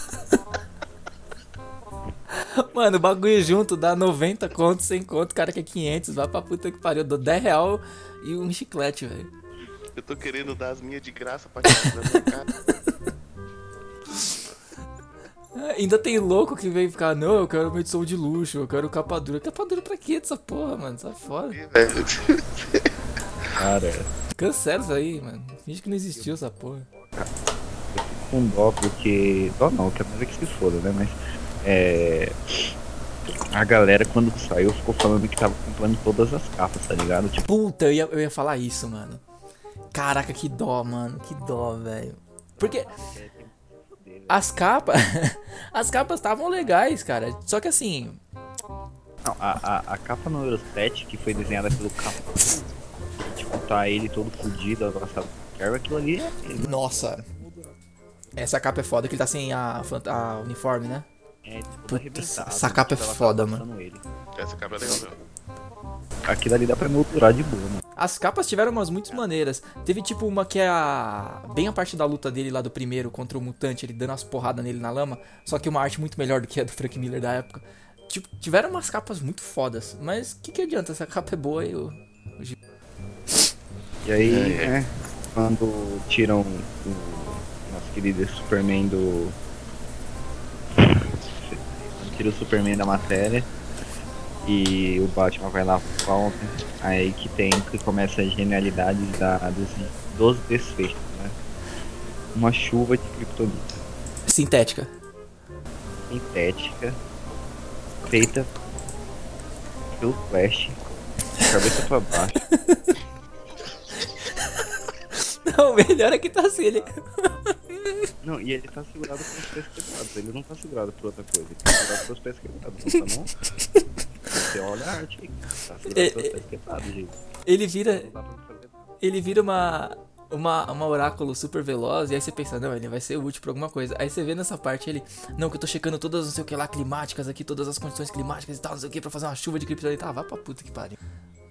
Mano, o bagulho junto dá 90 conto, 100 conto, o cara quer 500, vai pra puta que pariu. Eu dou 10 real e um chiclete, velho. Eu tô querendo dar as minhas de graça pra cara. [LAUGHS] Ainda tem louco que vem ficar, não, eu quero uma edição de luxo, eu quero capa dura. Capa dura pra quê dessa porra, mano? Sai fora. Cara, Cancela isso aí, mano. Finge que não existiu essa porra. eu fico com dó porque. Dó não, que é que se foda, né? Mas. É. A galera quando saiu ficou falando que tava comprando todas as capas, tá ligado? Tipo, Puta, eu ia, eu ia falar isso, mano. Caraca, que dó, mano. Que dó, velho. Porque as capas. [LAUGHS] as capas estavam legais, cara. Só que assim. não, a, a, a capa número 7, que foi desenhada pelo Capão, tipo, tá ele todo fudido, abraçado com aquilo ali é ele. Nossa. Essa capa é foda, que ele tá sem a, a uniforme, né? É, tipo, Puta, arrebentado, essa capa é ela tá foda, Ele. Essa cabra é legal mesmo. Aquilo ali dá pra moldurar de boa, mano. As capas tiveram umas muito maneiras. Teve tipo uma que é a. Bem a parte da luta dele lá do primeiro contra o mutante, ele dando umas porradas nele na lama. Só que uma arte muito melhor do que a do Frank Miller da época. Tipo, tiveram umas capas muito fodas. Mas o que, que adianta? Essa capa é boa e o. E aí, É, é. né, quando tiram o nosso querido Superman do. Quando tira o Superman da matéria e o Batman vai lá volta, aí que tem que começa a genialidade da, dos, dos desfechos, né? Uma chuva de kryptonita Sintética. sintética feita pelo Flash, cabeça pra baixo. [LAUGHS] Não, o melhor é que tá assim. Ele... [LAUGHS] Não, e ele tá segurado pelos pés quebrados. Ele não tá segurado por outra coisa. Ele tá segurado pelos pés quebrados. Não tá não? [LAUGHS] Você olha a arte aí. Tá É, quebrados, gente. ele vira. Ele vira uma. Uma, uma oráculo super veloz, e aí você pensa, não, ele vai ser útil pra alguma coisa. Aí você vê nessa parte ele, não, que eu tô checando todas, não sei o que lá, climáticas aqui, todas as condições climáticas e tal, não sei o que, pra fazer uma chuva de criptonita. Ah, vai pra puta que pariu.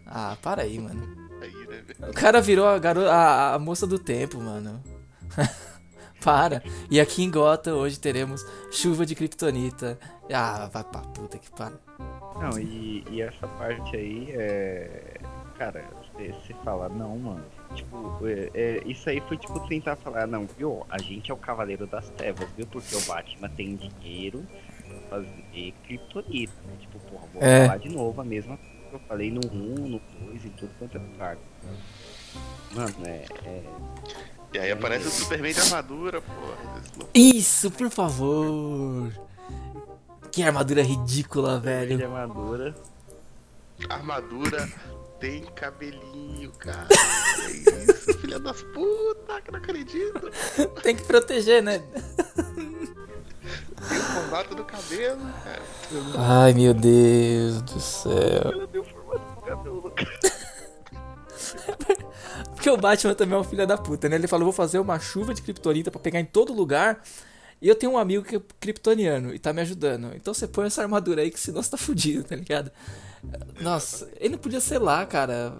Ah, para aí, mano. Né? O cara virou a, garo... a, a moça do tempo, mano. [LAUGHS] Para. E aqui em Gotham hoje teremos chuva de kryptonita. Ah, vai pra puta que pariu. Não, e, e essa parte aí é. Cara, você fala, não, mano. Tipo, é, é, isso aí foi tipo tentar falar, não, viu? A gente é o cavaleiro das trevas, viu? Porque o Batman tem dinheiro pra fazer kryptonita, né? Tipo, porra, vou É. falar de novo a mesma coisa que eu falei no 1, no 2 e tudo quanto é lugar. Mano, é. é E aí aparece o Superman de armadura, porra. Isso, por favor. Que armadura ridícula, velho. armadura. Armadura tem cabelinho, cara. [LAUGHS] É isso, filha das putas, que não acredito. Tem que proteger, né? Tem o formato do cabelo, cara. Ai, meu Deus do céu. Ela deu formato de cabelo. [LAUGHS] Porque o Batman também é um filho da puta, né? Ele falou, vou fazer uma chuva de kryptonita pra pegar em todo lugar. E eu tenho um amigo que é kryptoniano e tá me ajudando. Então você põe essa armadura aí que senão você tá fudido, tá ligado? Nossa, ele não podia ser lá, cara.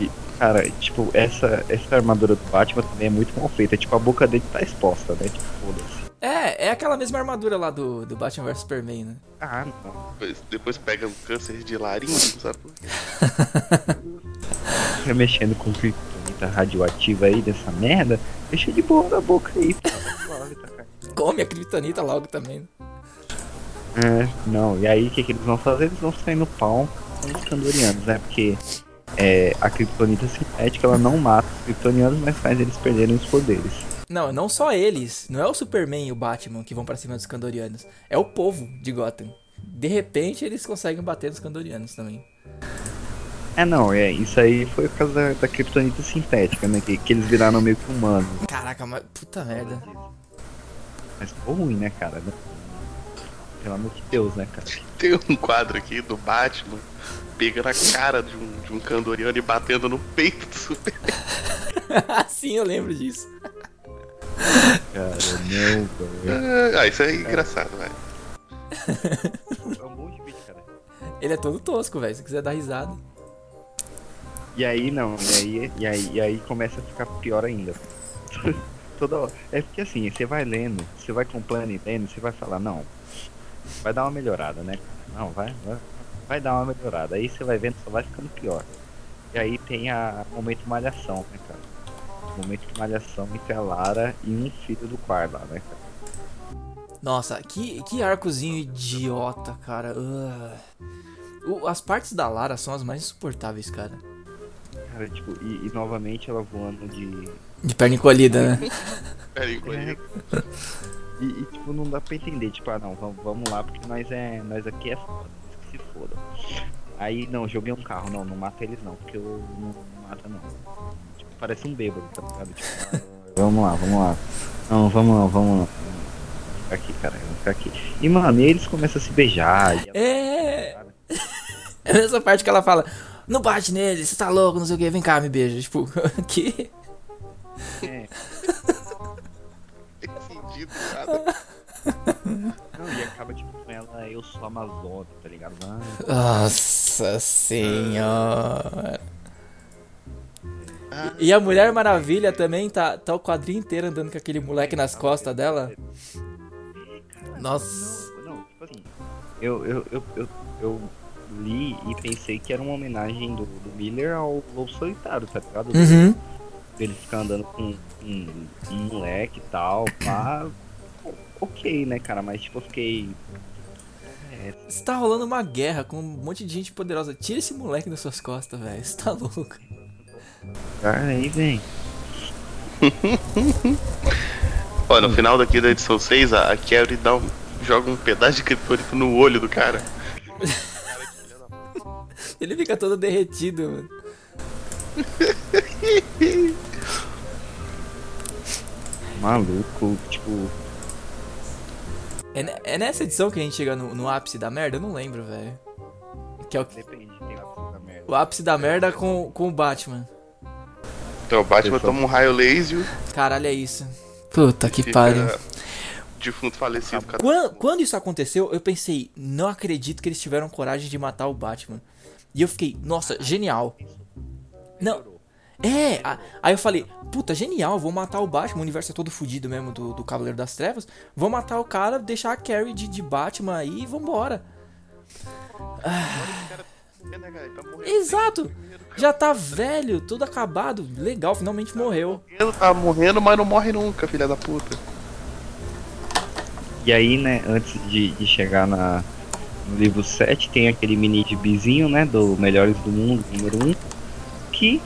E, cara, tipo, essa, essa armadura do Batman também é muito mal feita. Tipo, a boca dele tá exposta, né? Tipo, foda-se. É, é aquela mesma armadura lá do, do Batman vs Superman, né? Ah, não. Depois, depois pega um câncer de laringe, sabe? [LAUGHS] Fica mexendo com kryptonita radioativa aí dessa merda, deixa de boa na boca aí, pô. [LAUGHS] [LAUGHS] Come a Kryptonita logo também. É, não, e aí o que, que eles vão fazer? Eles vão sair no pau com os Kandorianos, né? Porque é, a Kryptonita sintética ela não mata os Kryptonianos, mas faz eles perderem os poderes. Não, não só eles. Não é o Superman e o Batman que vão pra cima dos Kandorianos. É o povo de Gotham. De repente eles conseguem bater nos Kandorianos também. É, não, é, isso aí foi por causa da, da Kryptonita sintética, né? Que, que eles viraram meio que humanos. Caraca, mas puta merda. Mas ficou ruim, né, cara? Pelo amor de Deus, né, cara? Tem um quadro aqui do Batman pegando a cara de um, de um Kandoriano e batendo no peito do Super. [LAUGHS] Sim, eu lembro disso. Cara, não, velho. Ah, isso é engraçado, vai. É um bom de vídeo, cara. Ele é todo tosco, velho. Se quiser dar risada. E aí não, e aí, e aí, e aí começa a ficar pior ainda. Toda hora. É porque assim, você vai lendo, você vai com plano e lendo, você vai falar, não, vai dar uma melhorada, né? Não, vai, vai, vai dar uma melhorada. Aí você vai vendo, só vai ficando pior. E aí tem a o momento malhação, né, cara? O momento de malhação entre a Lara e um filho do Quar lá, né, cara? Nossa, que, que arcozinho idiota, cara. Ugh. O- as partes da Lara são as mais insuportáveis, cara. Cara, tipo, e, e novamente ela voando de. De perna encolhida, né? [LAUGHS] Pera aí, encolhido. E, e, tipo, não dá pra entender, tipo, ah não, vamos, vamos lá, porque nós é. Nós aqui é foda, que se foda. Aí não, joguei um carro, não, não mata eles não, porque eu não, não mata não. Tipo, parece um bêbado, tá ligado? Tipo, ah, vamos lá, vamos lá. Não, vamos lá, vamos lá. Vamos ficar aqui, cara, vamos ficar aqui. E mano, e eles começam a se beijar. E ela- É. [LAUGHS] É nessa parte que ela fala: Não bate nele, você tá louco, não sei o que, vem cá, me beija. Tipo, [LAUGHS] que? É, [LAUGHS] Tem sentido nada. não, e acaba tipo com ela, eu sou Amazônia, tá ligado? Ah, Nossa senhora. E e a Mulher Maravilha também tá, tá o quadrinho inteiro andando com aquele moleque nas costas dela. Nossa. Não, não, tipo assim, eu, eu, eu, eu, eu li e pensei que era uma homenagem do, do Miller ao Lobo Solitário, tá ligado? Uhum. Ele ficar andando com um, um moleque e tal, pá. Ok, né, cara, mas tipo, eu fiquei. É, Você tá rolando uma guerra com um monte de gente poderosa. Tira esse moleque das suas costas, velho. Você tá louco. cara, aí, vem. [LAUGHS] Ó, no final daqui da edição 6, a, a Carrie dá um, joga um pedaço de criptonita no olho do cara. [LAUGHS] Ele fica todo derretido, mano. [LAUGHS] Maluco, tipo. É, é nessa edição que a gente chega no, no ápice da merda? Eu não lembro, velho. Que é o, Depende, tem a da merda. o ápice da merda com, com o Batman. Então o Batman toma um raio laser Caralho, é isso. Puta que fica pariu. defunto falecido. Quando, quando isso aconteceu, eu pensei, não acredito que eles tiveram coragem de matar o Batman. E eu fiquei, nossa, genial. Não. É, a- aí eu falei, puta, genial, vou matar o Batman, o universo é todo fudido mesmo do, do Cavaleiro das Trevas. Vou matar o cara, deixar a Carrie de, de Batman aí e vambora. Morrendo Exato! Já tá velho, tudo acabado, legal, finalmente morreu. Ele tá morrendo, mas não morre nunca, filha da puta. E aí, né, antes de, de chegar na, no livro 7, tem aquele mini gibizinho, né, do Melhores do Mundo, número 1, que.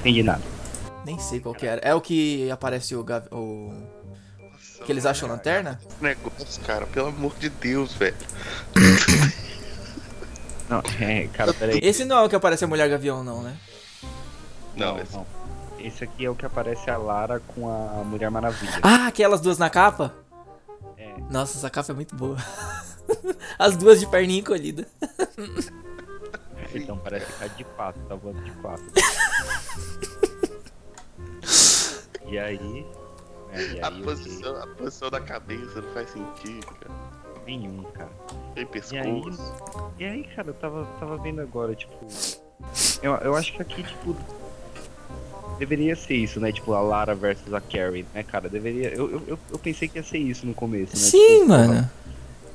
Entendi nada. Nem sei qual que era. É o que aparece o. Gav- o... Nossa, Que eles acham lanterna? esse negócio, cara, pelo amor de Deus, velho. [LAUGHS] Não, é, cara, peraí. Esse não é o que aparece a Mulher Gavião, não, né? Não, esse- não. Esse aqui é o que aparece a Lara com a Mulher Maravilha. Ah, aquelas duas na capa? É. Nossa, essa capa é muito boa. [LAUGHS] As duas de perninha encolhida. [LAUGHS] Então parece que tá de quatro, tá voando de quatro. [LAUGHS] e aí. né, e a, aí, ok, posição, a posição da cabeça não faz sentido, cara. nenhum, cara. Tem E aí, pescoço. e aí, cara, eu tava, tava vendo agora, tipo. Eu, eu acho que aqui, tipo. Deveria ser isso, né? Tipo, a Lara versus a Carrie, né, cara? Deveria. Eu, eu, eu- eu pensei que ia ser isso no começo, né? Sim, Tipo, mano.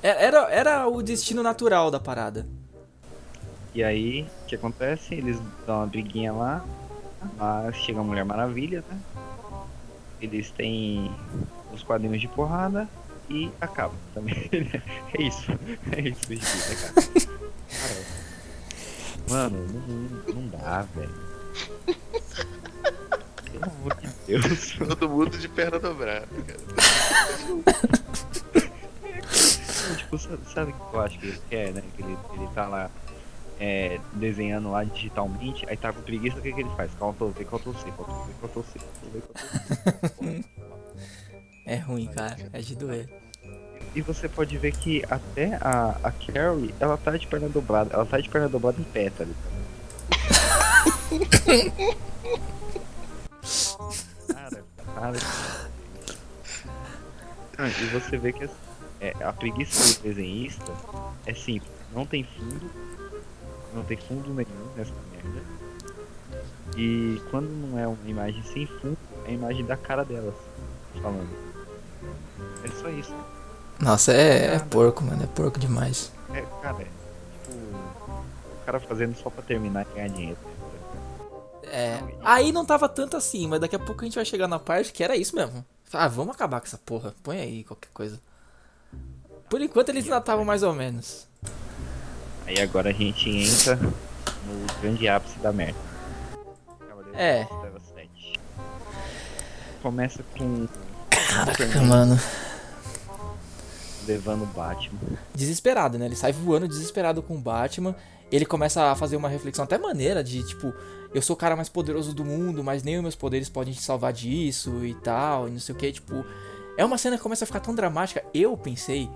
É- Era, era o destino natural da parada. E aí, o que acontece? Eles dão uma briguinha lá, mas chega a Mulher Maravilha, né? Eles têm os quadrinhos de porrada e acaba [LAUGHS] também. é isso. É isso, bicho, né, cara? Mano, não, não dá, velho. Pelo amor de Deus. Todo mundo de perna dobrada, cara. [LAUGHS] tipo, sabe, sabe o que eu acho que ele quer, né? Que ele, ele tá lá é, desenhando lá digitalmente, aí tá com preguiça, o que, que ele faz? Ctrl V, Ctrl C, Ctrl V, Ctrl C, Ctrl V, Ctrl C. [LAUGHS] É ruim, cara. É de doer. E você pode ver que até a, a Carrie, ela tá de perna dobrada. Ela tá de perna dobrada em pé, tá ligado? Cara, cara. Ah, e você vê que é, a preguiça do desenhista é simples. Não tem fundo. Não tem fundo nenhum nessa merda. E quando não é uma imagem sem fundo, é a imagem da cara delas falando. É só isso. Nossa, é, é porco, mano. É porco demais. É, cara, é tipo. O cara fazendo só pra terminar e ganhar dinheiro. É. Aí não tava tanto assim, mas daqui a pouco a gente vai chegar na parte que era isso mesmo. Ah, vamos acabar com essa porra. Põe aí qualquer coisa. Por enquanto eles ainda estavam mais ou menos. Aí agora a gente entra no grande ápice da merda. É. das Trevas 7. Começa com Caraca, mano. levando o Batman. Desesperado, né? Ele sai voando desesperado com o Batman. Ele começa a fazer uma reflexão até maneira de tipo, eu sou o cara mais poderoso do mundo, mas nem os meus poderes podem te salvar disso e tal, e não sei o que, tipo. É uma cena que começa a ficar tão dramática. Eu pensei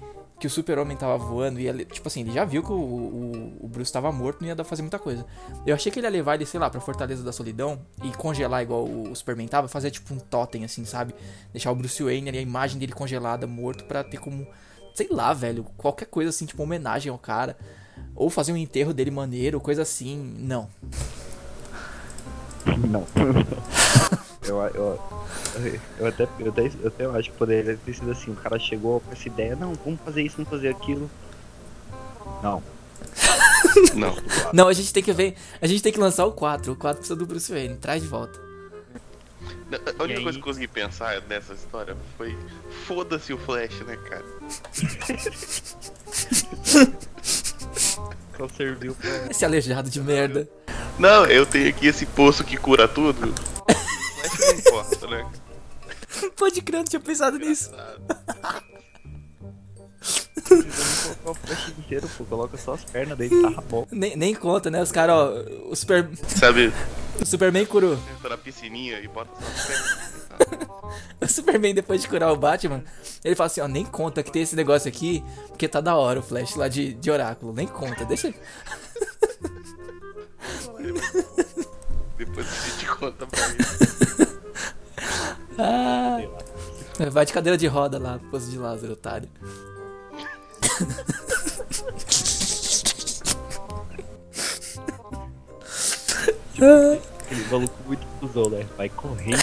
que o super-homem tava voando e ele, tipo assim, ele já viu que o, o, o Bruce tava morto, não ia dar pra fazer muita coisa. Eu achei que ele ia levar ele, sei lá, pra Fortaleza da Solidão e congelar igual o, Superman tava, fazer tipo um totem, assim, sabe? Deixar o Bruce Wayne ali, a imagem dele congelada, morto, pra ter como, sei lá, velho, qualquer coisa assim, tipo homenagem ao cara. Ou fazer um enterro dele maneiro, coisa assim. Não. Não. [LAUGHS] eu, eu, eu, até, eu, até, eu até acho que poderia ter sido assim, o cara chegou com essa ideia, não, vamos fazer isso, vamos fazer aquilo. Não. [LAUGHS] Não. Não, a gente tem que ver. A gente tem que lançar o 4. O 4 precisa do Bruce Wayne. Traz de volta. A única coisa que eu consegui pensar nessa história foi foda-se o Flash, né, cara? Só serviu pra. Esse aleijado de merda. Não, eu tenho aqui esse poço que cura tudo. Flash não importa, né? Pode crer, não tinha pensado nisso. Precisamos colocar o flash inteiro, pô. Coloca só as pernas dele, tá bom. Nem, nem conta, né? Os caras, ó. O, Super, Sabe, o Superman curou. entra na piscininha e bota só as [LAUGHS] pernas. O Superman, depois de curar o Batman, ele fala assim: ó, nem conta que tem esse negócio aqui, porque tá da hora o Flash lá de, de Oráculo. Nem conta, deixa. Depois a gente conta pra ele. [LAUGHS] Ah, vai de cadeira de roda lá, posto de Lázaro, otário. Aquele maluco muito cuzão, né? Vai correr.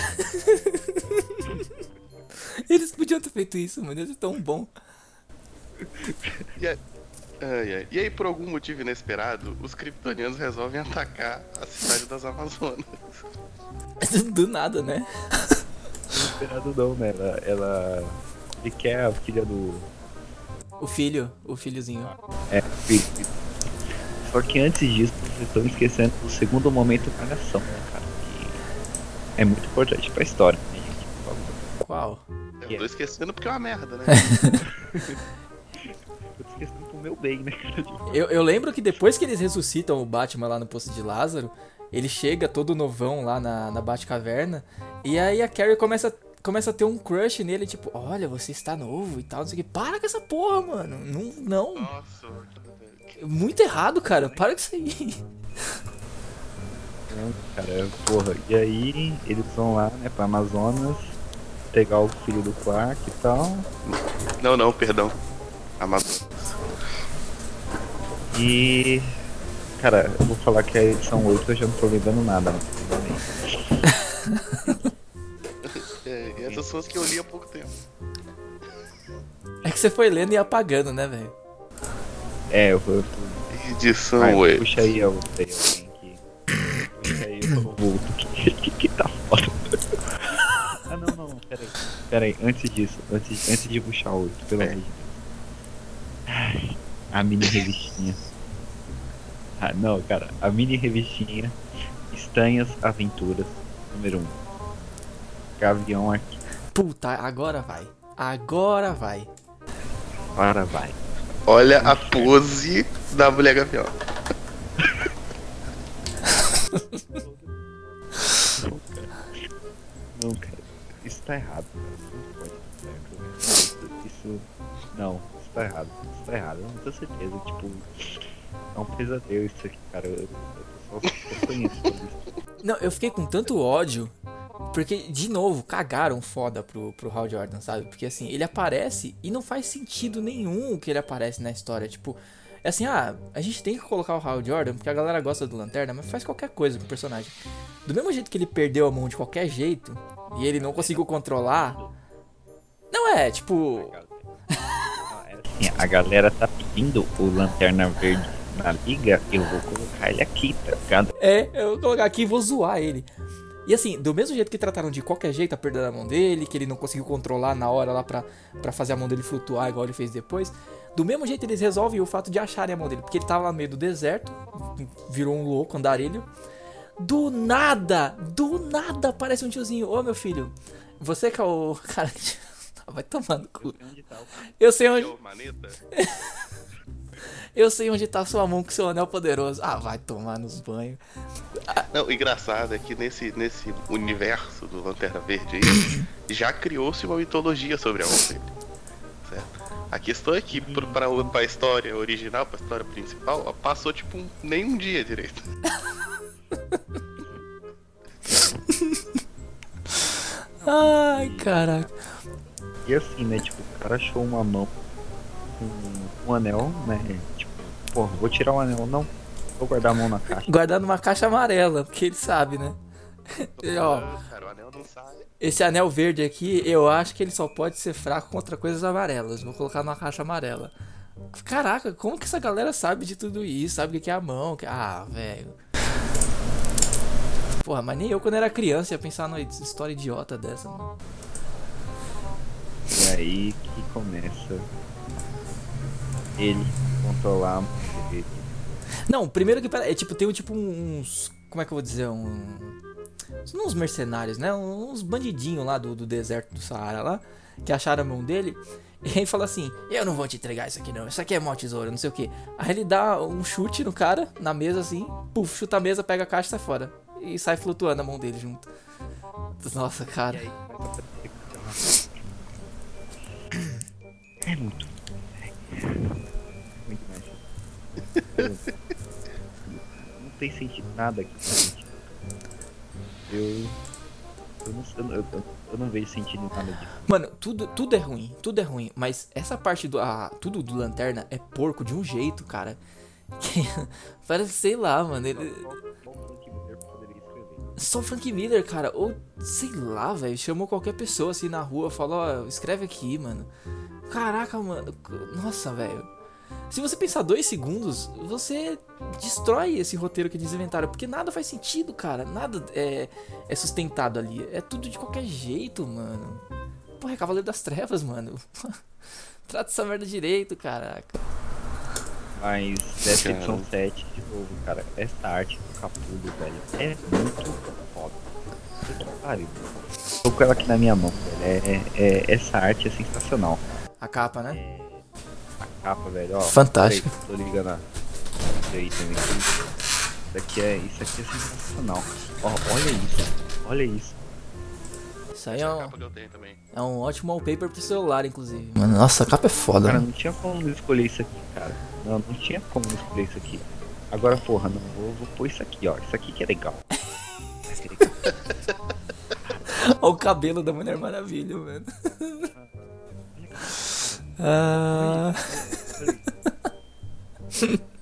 Eles podiam ter feito isso, mano. Ser tão bom. E aí, ai, ai. E aí, por algum motivo inesperado, os kryptonianos resolvem atacar a cidade das Amazonas. [LAUGHS] Do nada, né? Esperado não, né? Ela, ela. Ele quer a filha do. O filho, o filhozinho. É, filho. Só que antes disso, vocês estão esquecendo do segundo momento cagação, né, cara? Que é muito importante pra história, né, gente? Por favor. Qual? Eu tô esquecendo porque é uma merda, né? [LAUGHS] Eu tô esquecendo pro meu bem, né, cara? Eu, eu lembro que depois que eles ressuscitam o Batman lá no Poço de Lázaro, ele chega todo novão lá na, na Batcaverna, e aí a Carrie começa, começa a ter um crush nele, tipo, olha, você está novo e tal, não sei o que. Para com essa porra, mano. Não, não. Nossa, Muito errado, cara. Para com isso aí. Cara, porra. E aí eles vão lá, né, pra Amazonas, pegar o filho do Clark e tal. Não, não, perdão. Amazonas. E. Cara, eu vou falar que a edição 8 eu já não tô lembrando nada, né? [LAUGHS] É, e essas são as que eu li há pouco tempo. É que você foi lendo e apagando, né, velho? É, eu, eu, edição, Vai, ué. puxa aí outra aí, alguém que. Puxa aí o vulto que, que, que tá foda. Ah não, não, peraí. Peraí, antes disso, antes, antes de puxar o outro, pelo amor de Deus. Ai, A mini revistinha. Ah não, cara, a mini revistinha Estranhas Aventuras, número 1. Um. Gavião aqui. Puta, agora vai. Agora vai. Agora vai. Olha a pose da mulher gavião. Não, cara. Isso tá errado, cara. Não pode dar certo. Isso, isso. Não, isso tá errado. Isso tá errado. Eu não tenho certeza. Tipo. É um pesadelo isso aqui, cara. Eu, eu só, conheço isso. Não, eu fiquei com tanto ódio. Porque, de novo, cagaram foda pro, pro Hal Jordan, sabe? Porque assim, ele aparece e não faz sentido nenhum o que ele aparece na história. Tipo, é assim, ah, a gente tem que colocar o Hal Jordan porque a galera gosta do Lanterna, mas faz qualquer coisa com o personagem. Do mesmo jeito que ele perdeu a mão de qualquer jeito e ele não conseguiu controlar. Não é, tipo. A galera tá pedindo o Lanterna Verde na liga, eu vou colocar ele aqui, tá ligado? É, eu vou colocar aqui e vou zoar ele. E assim, do mesmo jeito que trataram de qualquer jeito a perda da mão dele, que ele não conseguiu controlar na hora lá pra, pra fazer a mão dele flutuar igual ele fez depois, do mesmo jeito eles resolvem o fato de acharem a mão dele, porque ele tava lá no meio do deserto, virou um louco, andarilho. Do nada, do nada aparece um tiozinho. Ô meu filho, você que é o [LAUGHS] cara que. Vai tomando cu. Onde tá o Eu sei onde. [LAUGHS] Eu sei onde tá sua mão com seu anel poderoso. Ah, vai tomar nos banhos. Não, o engraçado é que nesse, nesse universo do Lanterna Verde aí, [COUGHS] já criou-se uma mitologia sobre a mão dele. Certo? A questão é que pro- pra, pra história original, pra história principal, ó, passou tipo um, nem um dia direito. [LAUGHS] Ai, caraca. E assim, né? Tipo, o cara achou uma mão com um anel, né? Pô, vou tirar o anel, não. Vou guardar a mão na caixa. Guardado numa caixa amarela, porque ele sabe, né? [LAUGHS] E, ó, esse anel verde aqui, eu acho que ele só pode ser fraco contra coisas amarelas. Vou colocar numa caixa amarela. Caraca, como que essa galera sabe de tudo isso? Sabe o que é a mão? que- Ah, velho. Porra, mas nem eu quando era criança ia pensar numa história idiota dessa, mano. E aí que começa ele controlar a mão dele. Não, primeiro que pera- é tipo, tem um tipo uns. Como é que eu vou dizer? Um. Não uns mercenários, né? Uns bandidinhos lá do, do deserto do Saara lá. Que acharam a mão dele. [LAUGHS] E aí fala assim: Eu não vou te entregar isso aqui não. Isso aqui é mó tesouro, não sei o que. Aí ele dá um chute no cara, na mesa assim. Puf, chuta a mesa, pega a caixa e sai fora. E sai flutuando a mão dele junto. Nossa, cara. É muito. Não tem sentido nada aqui. Eu. Eu não, eu, eu, eu- eu não vejo sentido em nada disso. Mano, tudo, tudo é ruim, tudo é ruim, mas essa parte do. ah, tudo do lanterna é porco de um jeito, cara. [LAUGHS] Que parece, sei lá, mano. Ele, só o Frank Miller, cara. Ou sei lá, velho. Chamou qualquer pessoa assim na rua, falou: Ó, escreve aqui, mano. Caraca, mano. Nossa, velho. Se você pensar dois segundos, você destrói esse roteiro que eles inventaram. Porque nada faz sentido, cara. Nada é, é sustentado ali. É tudo de qualquer jeito, mano. Porra, é Cavaleiro das Trevas, mano. [LAUGHS] Trata essa merda direito, caraca. Mas dessa Cara. edição 7, de novo, cara, essa arte do Capullo, velho, é muito foda. Puta que pariu. Tô com ela aqui na minha mão, velho. É, é- essa arte é sensacional. A capa, né? A capa, velho, ó. Fantástico. peraí, tô ligando a. Isso aí também. Isso aqui é, isso aqui é sensacional. Ó, olha isso. Olha isso. Isso aí é um, é um ótimo wallpaper pro celular, inclusive. Mano, nossa, a capa é foda, Cara, né? não tinha como escolher isso aqui, cara. Não, não tinha como escolher isso aqui. Agora, porra, não, vou, vou pôr isso aqui, ó. Isso aqui que é é legal. [LAUGHS] Olha o cabelo da Mulher Maravilha, mano. [LAUGHS] Ah,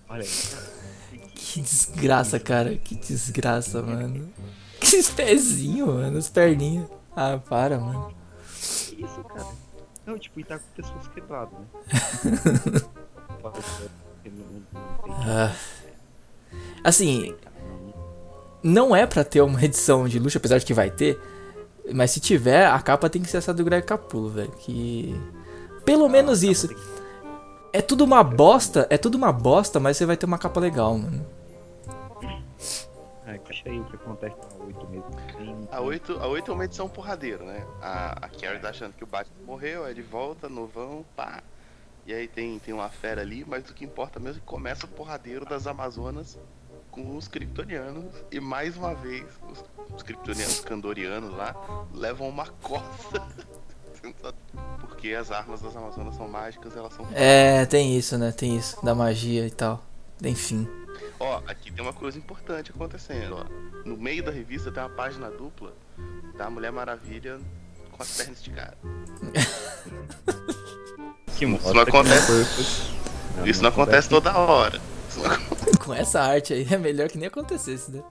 Olha aí. que desgraça, cara. Que desgraça, mano. Que pezinho, mano. As perninhas. Ah, para, mano. Que isso, cara? Não, tipo, e tá com pessoas quebradas, né? Porque não- não tem- Ah. Assim, não- é pra ter uma edição de luxo, apesar de que vai ter. Mas se tiver, a capa tem que ser essa do Greg Capulo, velho. Que. Pelo menos isso. É tudo uma bosta, é tudo uma bosta, mas você vai ter uma capa legal, mano. Ah, deixa aí o que acontece na 8 mesmo. A 8, a 8 é uma edição porradeiro, né? A, a Carrie tá achando que o Batman morreu, aí ele volta, novão, pá. E aí tem, tem uma fera ali, mas o que importa mesmo é que começa o porradeiro das Amazonas com os kryptonianos. E mais uma vez, os, os kryptonianos candorianos lá levam uma coça. [LAUGHS] Porque as armas das Amazonas são mágicas, elas são. É, tem isso, né? Tem isso, da magia e tal. Enfim. Ó, aqui tem uma coisa importante acontecendo, ó. No meio da revista tem uma página dupla da Mulher Maravilha com as pernas esticadas. [LAUGHS] Que mostra não que acontece- não Isso não acontece toda hora. Isso não [LAUGHS] Com essa arte aí, é melhor que nem acontecesse, né?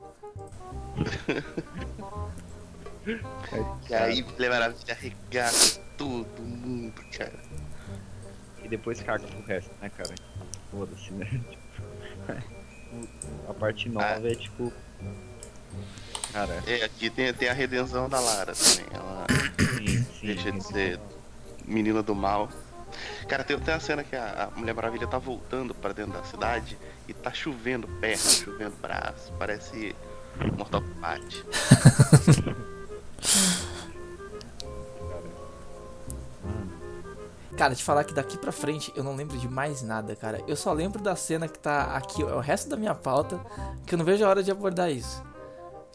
[LAUGHS] E aí, Mulher Maravilha arregaça todo mundo, cara. E depois caga pro resto, né, cara? Foda-se, né? [LAUGHS] A parte nova Ah. é tipo. Cara, É, aqui tem, tem a redenção da Lara também. Ela sim, sim. deixa de sim. ser menina do mal. Cara, tem, tem uma cena que a, a Mulher Maravilha tá voltando pra dentro da cidade e tá chovendo perna, chovendo braço. Parece Mortal Kombat. [LAUGHS] Cara, te falar que daqui pra frente eu não lembro de mais nada, cara. Eu só lembro da cena que tá aqui, é o resto da minha pauta, que eu não vejo a hora de abordar isso.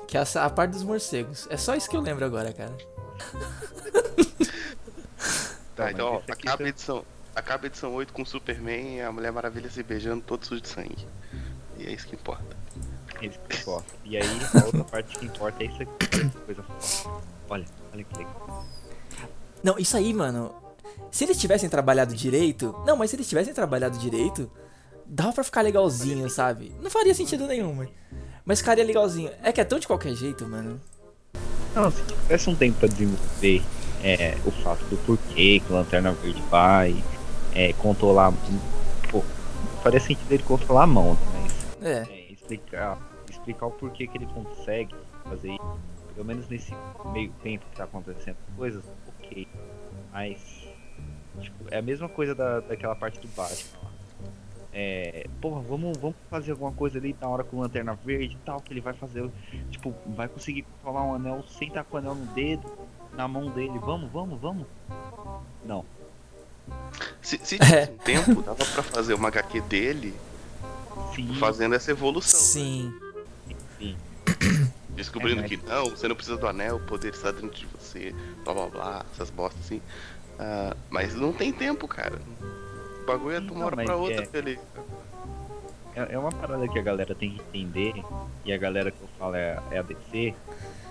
Que é a parte dos morcegos. É só isso que eu lembro agora, cara. [LAUGHS] Tá, então, ó, acaba a edição, acaba a edição 8 com o Superman e a Mulher Maravilha se beijando todo sujo de sangue. E é isso que importa. Isso que importa. E aí, a outra parte que importa é isso aqui. Olha que coisa foda. Olha, olha que legal. Não, isso aí, mano. Se eles tivessem trabalhado direito. Não, mas se eles tivessem trabalhado direito, dava pra ficar legalzinho, sabe? Não faria sentido nenhum, mas. Mas ficaria legalzinho. É que é tão de qualquer jeito, mano. Não, se tivesse um tempo pra desenvolver é, o fato do porquê que o Lanterna Verde vai é, controlar. Pô, faria sentido ele controlar a mão, né? Mas É. é, explicar, explicar o porquê que ele consegue fazer isso, pelo menos nesse meio tempo que tá acontecendo coisas, ok. Mas, tipo, é a mesma coisa da, daquela parte do Batman lá. É, porra, vamos, vamos fazer alguma coisa ali na hora com o Lanterna Verde e tal, que ele vai fazer, tipo, vai conseguir controlar um anel sem estar com o anel no dedo, na mão dele, vamos, vamos, vamos. Não, Se, se É. tivesse um tempo, dava pra fazer uma HQ dele sim, fazendo essa evolução. né? Sim. [COUGHS] Descobrindo É, que não, você não precisa do anel, o poder está dentro de você, blá blá blá, essas bostas assim. Ah, mas não tem tempo, cara. O bagulho é de uma hora pra outra, é- feliz. É, é uma parada que a galera tem que entender, e a galera que eu falo é, é a DC,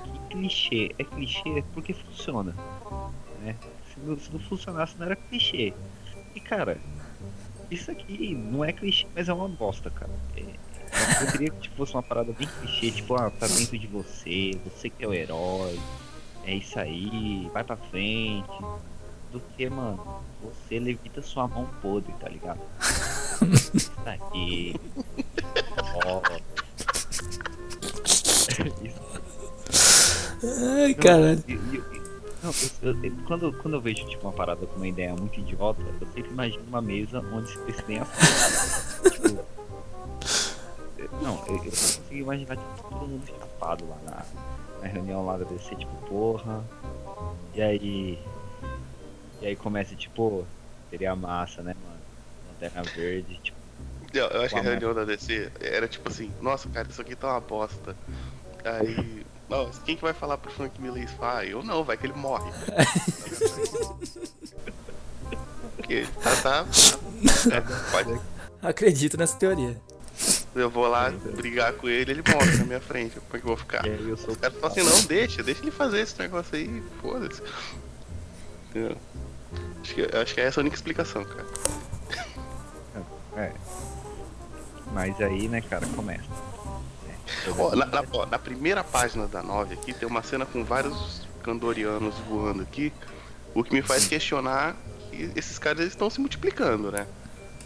que clichê é clichê porque funciona. Né? Se, não, se não funcionasse não era clichê. E cara, isso aqui não é clichê, mas é uma bosta, cara. É, eu queria que fosse uma parada bem clichê, tipo, ah, tá dentro de você, você que é o herói, é isso aí, vai pra frente. Do que, mano, você levita sua mão podre, tá ligado? Isso aqui. Ó. Ai, caralho. não, eu- eu- quando, quando eu vejo tipo, uma parada com uma ideia muito idiota, eu sempre imagino uma mesa onde se tem as tipo, Não, eu, eu consigo imaginar tipo, todo mundo chapado lá na, na reunião lá da DC, tipo, porra. E aí. E aí começa, tipo, seria massa, né, mano? Lanterna verde, tipo, Eu, eu acho que a reunião da DC era tipo assim, nossa cara, isso aqui tá uma bosta. Aí. [LAUGHS] Nossa, quem que vai falar pro Frank Miller isso? Ah, eu não, vai que ele morre. [LAUGHS] Porque tá, tá, tá- [LAUGHS] pode- Acredito nessa teoria. Eu vou lá brigar com ele, ele morre na minha frente. Como é que eu vou ficar? aí eu sou Os caras falam assim, não, deixa, deixa ele fazer esse negócio aí, foda-se. Entendeu? Acho que, acho que é essa a única explicação, cara. É. Mas aí, né, cara, começa. É, Ó, na, na- ó, na primeira página da 9 aqui tem uma cena com vários candorianos voando aqui, o que me faz questionar que esses caras estão se multiplicando, né?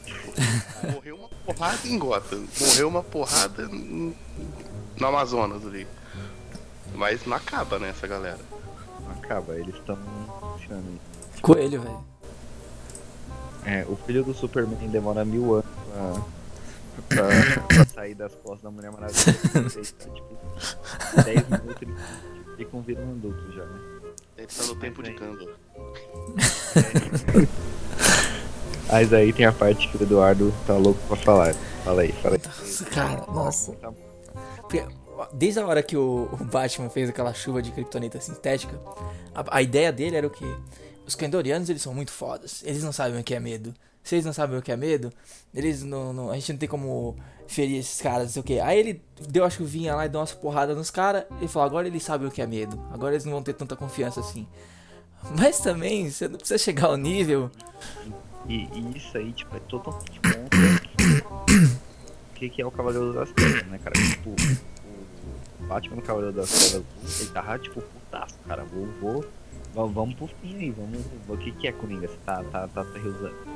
[LAUGHS] Morreu uma porrada em Gotham. Morreu uma porrada no Amazonas ali. Mas não acaba, né, essa galera. Acaba, eles estão. Coelho, velho. É, o filho do Superman demora mil anos pra, pra, pra sair das costas da Mulher Maravilha. [LAUGHS] Ele tá, tipo, 10 minutos ele fica um virando adulto já, né? Ele tá no tempo de Gandalf. [LAUGHS] Mas aí tem a parte que o Eduardo tá louco pra falar. Fala aí, fala aí. Nossa, cara, nossa. Desde a hora que o, Batman fez aquela chuva de kryptonita sintética, a, a ideia dele era o quê? Os Kandorianos, eles são muito fodas. Eles não sabem o que é medo. Se eles não sabem o que é medo, eles não, não- a gente não tem como ferir esses caras, não sei o que. Aí ele deu a chuvinha lá e deu umas porradas nos caras e falou: agora eles sabem o que é medo. Agora eles não vão ter tanta confiança assim. Mas também, você não precisa chegar ao nível. E, e isso aí, tipo, é totalmente contra o [COUGHS] que, que é o Cavaleiro das Trevas, né, cara? Tipo, o, o Batman Cavaleiro das Trevas, ele tava, tipo, putaço, cara. Vou, vou, vamos, pro fim aí, vamos. O que, que é Coringa? Você tá, tá, tá, tá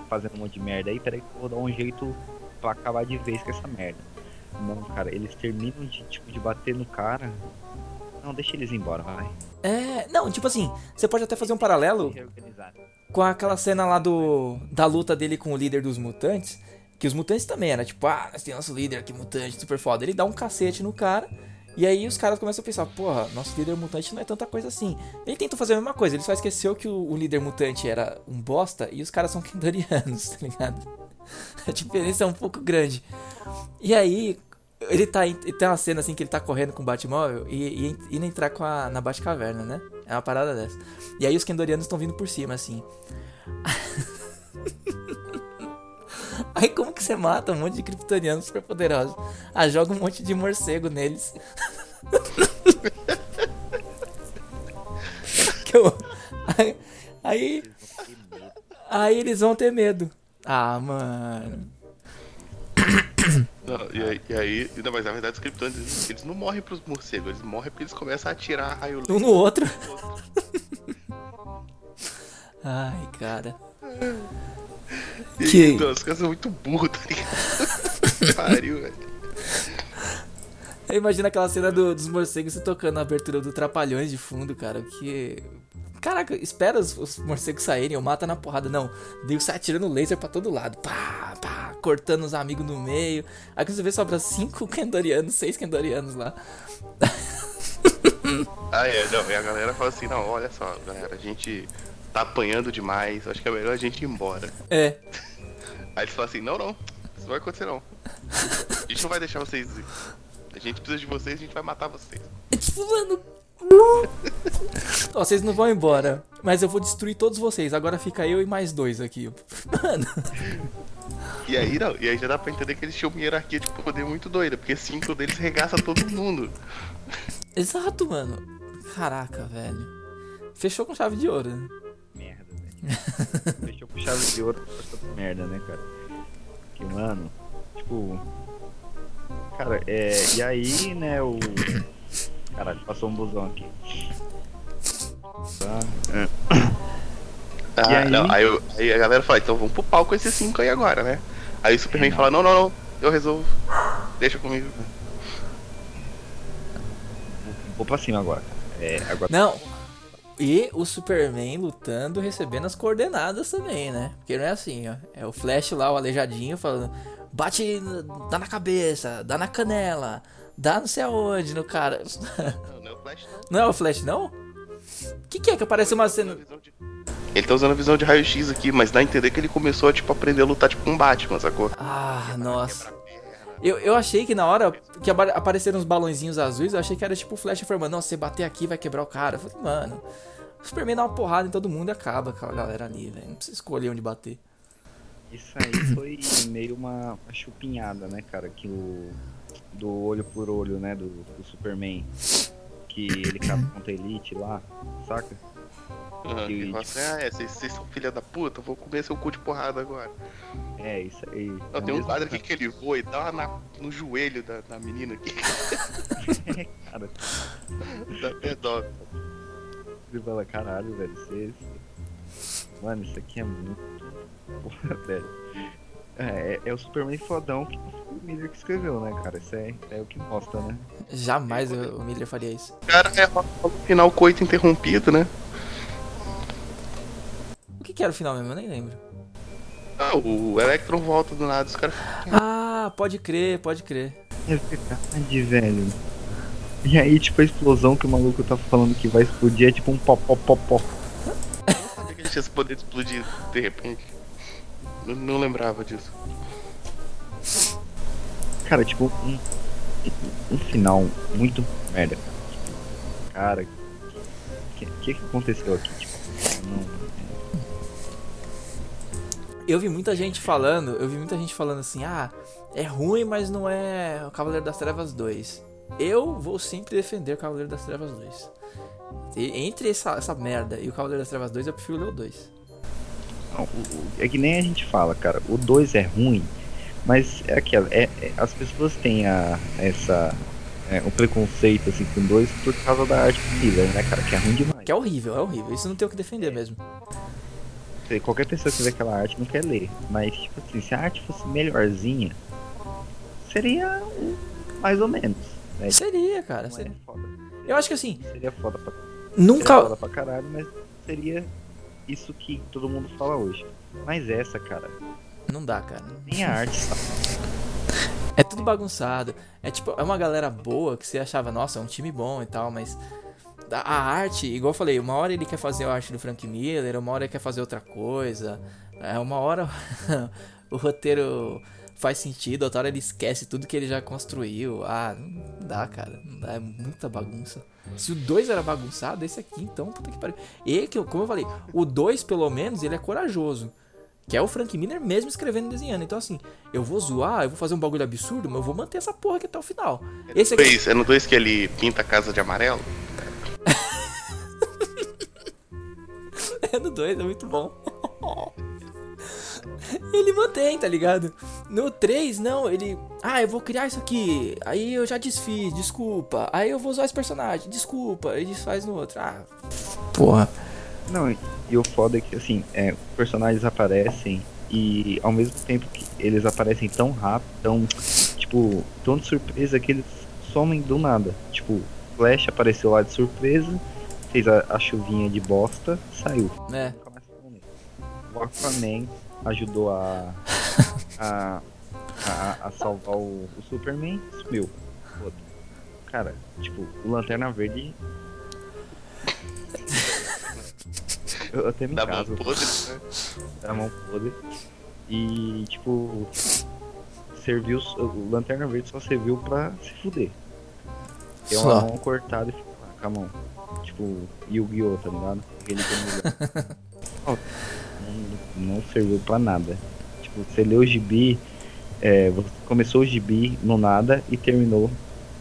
fazendo um monte de merda aí? Peraí que eu vou dar um jeito pra acabar de vez com essa merda. Não, cara, eles terminam de, tipo, de bater no cara. Não, deixa eles ir embora, vai. É. Não, tipo assim, você pode até fazer um paralelo. Com aquela cena lá do da luta dele com o líder dos mutantes, que os mutantes também era tipo, ah, nós temos nosso líder aqui mutante, super foda. Ele dá um cacete no cara, e aí os caras começam a pensar, porra, nosso líder mutante não é tanta coisa assim. Ele tenta fazer a mesma coisa, ele só esqueceu que o, o líder mutante era um bosta e os caras são kendorianos, [LAUGHS] tá ligado? A diferença é um pouco grande. E aí, ele tá. em- Tem uma cena assim que ele tá correndo com o Batmóvel e, e indo entrar com a, na Batcaverna, né? É uma parada dessa. E aí os Kendorianos estão vindo por cima, assim. [LAUGHS] Aí como que você mata um monte de kryptonianos super poderosos? Ah, joga um monte de morcego neles. [LAUGHS] Eu- aí, aí eles vão ter medo. Ah, mano. Não, e, aí- e aí, não, mas na verdade os criptônicos eles, eles não morrem pros morcegos, eles morrem porque eles começam a atirar raio Um no outro. [LAUGHS] Ai, cara. E, Que- Não, os caras são muito burros, tá ligado? [LAUGHS] Pariu, velho. Eu imagino aquela cena do- dos morcegos se tocando na abertura do Trapalhões de fundo, cara. Que. Caraca, espera os, os morcegos saírem ou mata na porrada. Não, Deus sai atirando laser pra todo lado. Pá, pá, cortando os amigos no meio. Aí quando você vê, sobra cinco [LAUGHS] Kendorianos, seis Kendorianos lá. Ah, é, não, e a galera fala assim, não, olha só, galera, a gente tá apanhando demais, acho que é melhor a gente ir embora. É, Aí eles falam assim, não, não, isso não vai acontecer não. A gente não vai deixar vocês ir. A gente precisa de vocês, a gente vai matar vocês. é tipo, mano. Ó, vocês não vão embora, mas eu vou destruir todos vocês. Agora fica eu e mais dois aqui. Mano, E aí, não, e aí já dá pra entender que eles tinham uma hierarquia de poder muito doida, porque cinco deles regaça todo mundo. exato, mano. Caraca, velho. Fechou com chave de ouro, né? Merda, velho. Fechou com chave de ouro merda, né, cara? Que, mano, tipo. Cara, é. E aí, né, o. Caralho, passou um busão aqui. Tá. Ah, E aí? Não, aí, eu- aí a galera fala, então vamos pro pau com esses cinco aí agora, né? Aí o Superman fala, não, não, não, eu resolvo. Deixa comigo. Vou, vou pra cima agora. É, agora. Não. E o Superman lutando, recebendo as coordenadas também, né? Porque não é assim, ó. É o Flash lá, o aleijadinho, falando: bate, dá na cabeça, dá na canela, dá não sei aonde no cara. Não, não é o Flash, não. Não é o Flash, não? O que, que é que aparece uma cena. Ele tá usando a visão de raio-x aqui, mas dá a entender que ele começou a, tipo, aprender a lutar, tipo, com Batman, sacou? Ah, nossa. Eu, eu achei que na hora que apa- apareceram os balãozinhos azuis, eu achei que era tipo o Flash informando: se você bater aqui vai quebrar o cara. Eu falei, mano, o Superman dá uma porrada em todo mundo e acaba com a galera ali, velho. Não precisa escolher onde bater. Isso aí foi meio uma, uma chupinhada, né, cara? Que o. Do olho por olho, né? Do, do Superman. Que ele capa contra a Elite lá, saca? Uhum, Que, ele fala assim, ah, é, vocês, vocês são filha da puta, eu vou comer seu cu de porrada agora. É, isso aí. Não, É tem um mesmo, quadro aqui que ele voa e dá uma na- no joelho da, da menina aqui. [LAUGHS] [LAUGHS] Cara, dá até dó. Ele fala, caralho, velho, você. Mano, isso aqui é muito. [LAUGHS] Porra, velho. É, é o Superman fodão que o Miller que escreveu, né, cara? Isso é, é o que mostra, né? Jamais o, o Miller faria isso. O cara é o final coito interrompido, né? O que, que era o final mesmo? Eu nem lembro. Ah, o Electron volta do nada, os caras. Ah, pode crer, pode crer. É verdade, velho. E aí, tipo, a explosão que o maluco tá falando que vai explodir é tipo um pó, pó, pó, pó. Eu não sabia que ele tinha esse poder de explodir de repente. Não, não lembrava disso. Cara, tipo, um, um final muito merda, cara. Tipo, cara, o que, que aconteceu aqui? Tipo, não, Eu vi muita gente falando, eu vi muita gente falando assim, ah, é ruim, mas não é o Cavaleiro das Trevas 2. Eu vou sempre defender o Cavaleiro das Trevas 2. E entre essa, essa merda e o Cavaleiro das Trevas 2, eu prefiro ler o 2. O- o- é que nem a gente fala, cara. O 2 é ruim, mas é aquela. É, é- as pessoas têm a, essa. É, um preconceito assim com o 2 por causa da arte do Miller, né, cara? Que é ruim demais. Que é horrível, é horrível. Isso não tem o que defender mesmo. Qualquer pessoa que vê aquela arte não quer ler. Mas, tipo assim, se a arte fosse melhorzinha, seria mais ou menos. Né? Seria, cara. É Seria. foda. Eu acho que assim, Seria foda pra, seria nunca. foda pra caralho, mas seria isso que todo mundo fala hoje. Mas essa, cara, Não dá, cara. nem a arte sabe. É tudo bagunçado. É tipo, é uma galera boa que você achava, nossa, é um time bom e tal, mas a arte, igual eu falei, uma hora ele quer fazer a arte do Frank Miller, uma hora ele quer fazer outra coisa. É uma hora [LAUGHS] o roteiro faz sentido, outra hora ele esquece tudo que ele já construiu. Ah, não dá, cara. Não dá, é muita bagunça. Se o 2 era bagunçado, esse aqui então, puta que pariu. E que, eu- como eu falei, o 2 pelo menos ele é corajoso. Que é o Frank Miller mesmo escrevendo e desenhando. Então, assim, eu vou zoar, eu vou fazer um bagulho absurdo, mas eu vou manter essa porra aqui até o final. Esse aqui. Dois, é no 2 que ele pinta a casa de amarelo? [LAUGHS] É no 2, é muito bom. [LAUGHS] Ele mantém, tá ligado? No 3, não, ele. Ah, eu vou criar isso aqui. Aí eu já desfiz, desculpa. Aí eu vou usar esse personagem, desculpa. Ele desfaz no outro. Ah, porra. Não, e o foda é que, assim, é, personagens aparecem e ao mesmo tempo que eles aparecem tão rápido, tão, tipo, tão de surpresa que eles somem do nada. Tipo, Flash apareceu lá de surpresa, fez a, a chuvinha de bosta, saiu. É. O Aquaman ajudou a, [LAUGHS] a, a, a salvar o, o Superman, sumiu. Cara, tipo, o Lanterna Verde. [LAUGHS] Eu até me mão caso podre, né? da mão podre. E, tipo, serviu. O Lanterna Verde só serviu pra se fuder. Tem uma Só. mão cortada e fica lá com a mão. Tipo, Yu-Gi-Oh! tá ligado? Aquele que é melhor. Ó, [LAUGHS] não, serviu pra nada. Tipo, você leu o gibi, é, você começou o gibi no nada e terminou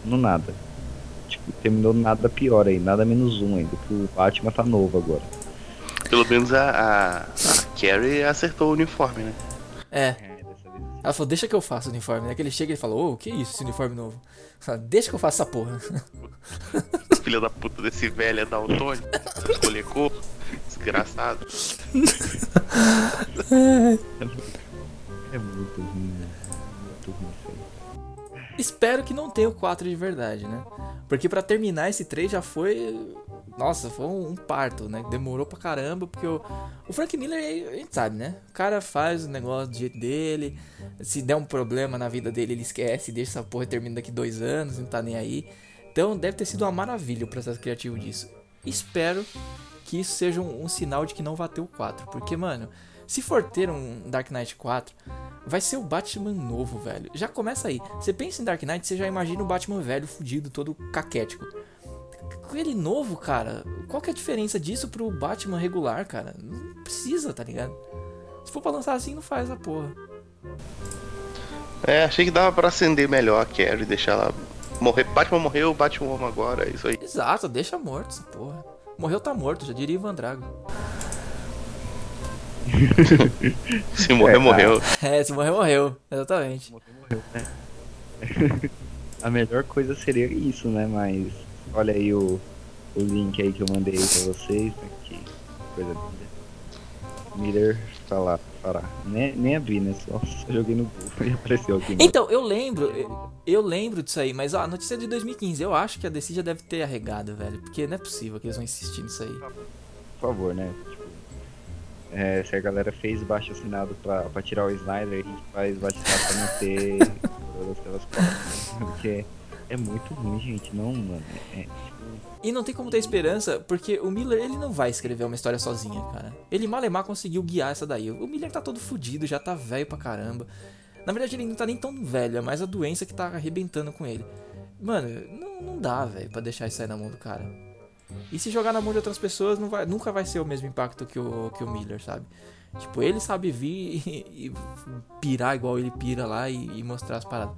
no nada. Tipo, terminou no nada pior aí, nada menos um ainda, que o Batman tá novo agora. Pelo menos a, a, a Carrie acertou o uniforme, né? É. É. Ela falou, deixa que eu faça o uniforme. Né? Que ele chega e ele fala, ô, que isso, esse uniforme novo? Fala, deixa que eu faça essa porra. Filha da puta desse velho é daltônico. [LAUGHS] Escolher cor. Desgraçado. É muito ruim, né? Muito ruim. Espero que não tenha o 4 de verdade, né? Porque pra terminar esse 3 já foi. Nossa, foi um, parto, né? Demorou pra caramba, porque o, o Frank Miller, a gente sabe, né? O cara faz o negócio do jeito dele. Se der um problema na vida dele, ele esquece, deixa essa porra e termina daqui dois anos, não tá nem aí. Então deve ter sido uma maravilha o processo criativo disso. Espero que isso seja um, um sinal de que não vai ter o 4. Porque, mano, se for ter um Dark Knight 4, vai ser o Batman novo, velho. Já começa aí. Você pensa em Dark Knight, você já imagina o Batman velho, fudido, todo caquético. Com ele novo, cara, qual que é a diferença disso pro Batman regular, cara? Não precisa, tá ligado? Se for pra lançar assim, não faz a porra. É, achei que dava pra acender melhor a Carrie, deixar ela morrer. Batman morreu, Batman agora, é isso aí. Exato, deixa morto essa porra. Morreu tá morto, já diria Ivan Drago. [LAUGHS] Se morrer, É, morreu. É, se morreu, morreu. Exatamente. Morreu, morreu, né? [LAUGHS] A melhor coisa seria isso, né? Mas olha aí o, o link aí que eu mandei aí pra vocês, né? Que coisa linda. Miller falar, parar. Nem, nem abri, né? Só, só [LAUGHS] joguei no Google e apareceu aqui. Então, eu lembro, eu, lembro disso aí, mas ó, a notícia é de 2015. Eu acho que a DC já deve ter arregado, velho. Porque não é possível que eles vão insistir nisso aí. Por favor, né? Tipo, é, se a galera fez baixo assinado pra, pra tirar o Snyder, a gente faz baixo assinado pra não ter [LAUGHS] todas aquelas partes. né? Porque é muito ruim, gente. Não, mano. É, tipo, E não tem como ter esperança, porque o Miller, ele não vai escrever uma história sozinho, cara. Ele malemar conseguiu guiar essa daí. O Miller tá todo fudido, já tá velho pra caramba. Na verdade, ele não tá nem tão velho, é mais a doença que tá arrebentando com ele. Mano, não, não dá, velho, pra deixar isso aí na mão do cara. E se jogar na mão de outras pessoas, não vai, nunca vai ser o mesmo impacto que o, que o Miller, sabe? Tipo, ele sabe vir [LAUGHS] e, e pirar igual ele pira lá e, e mostrar as paradas.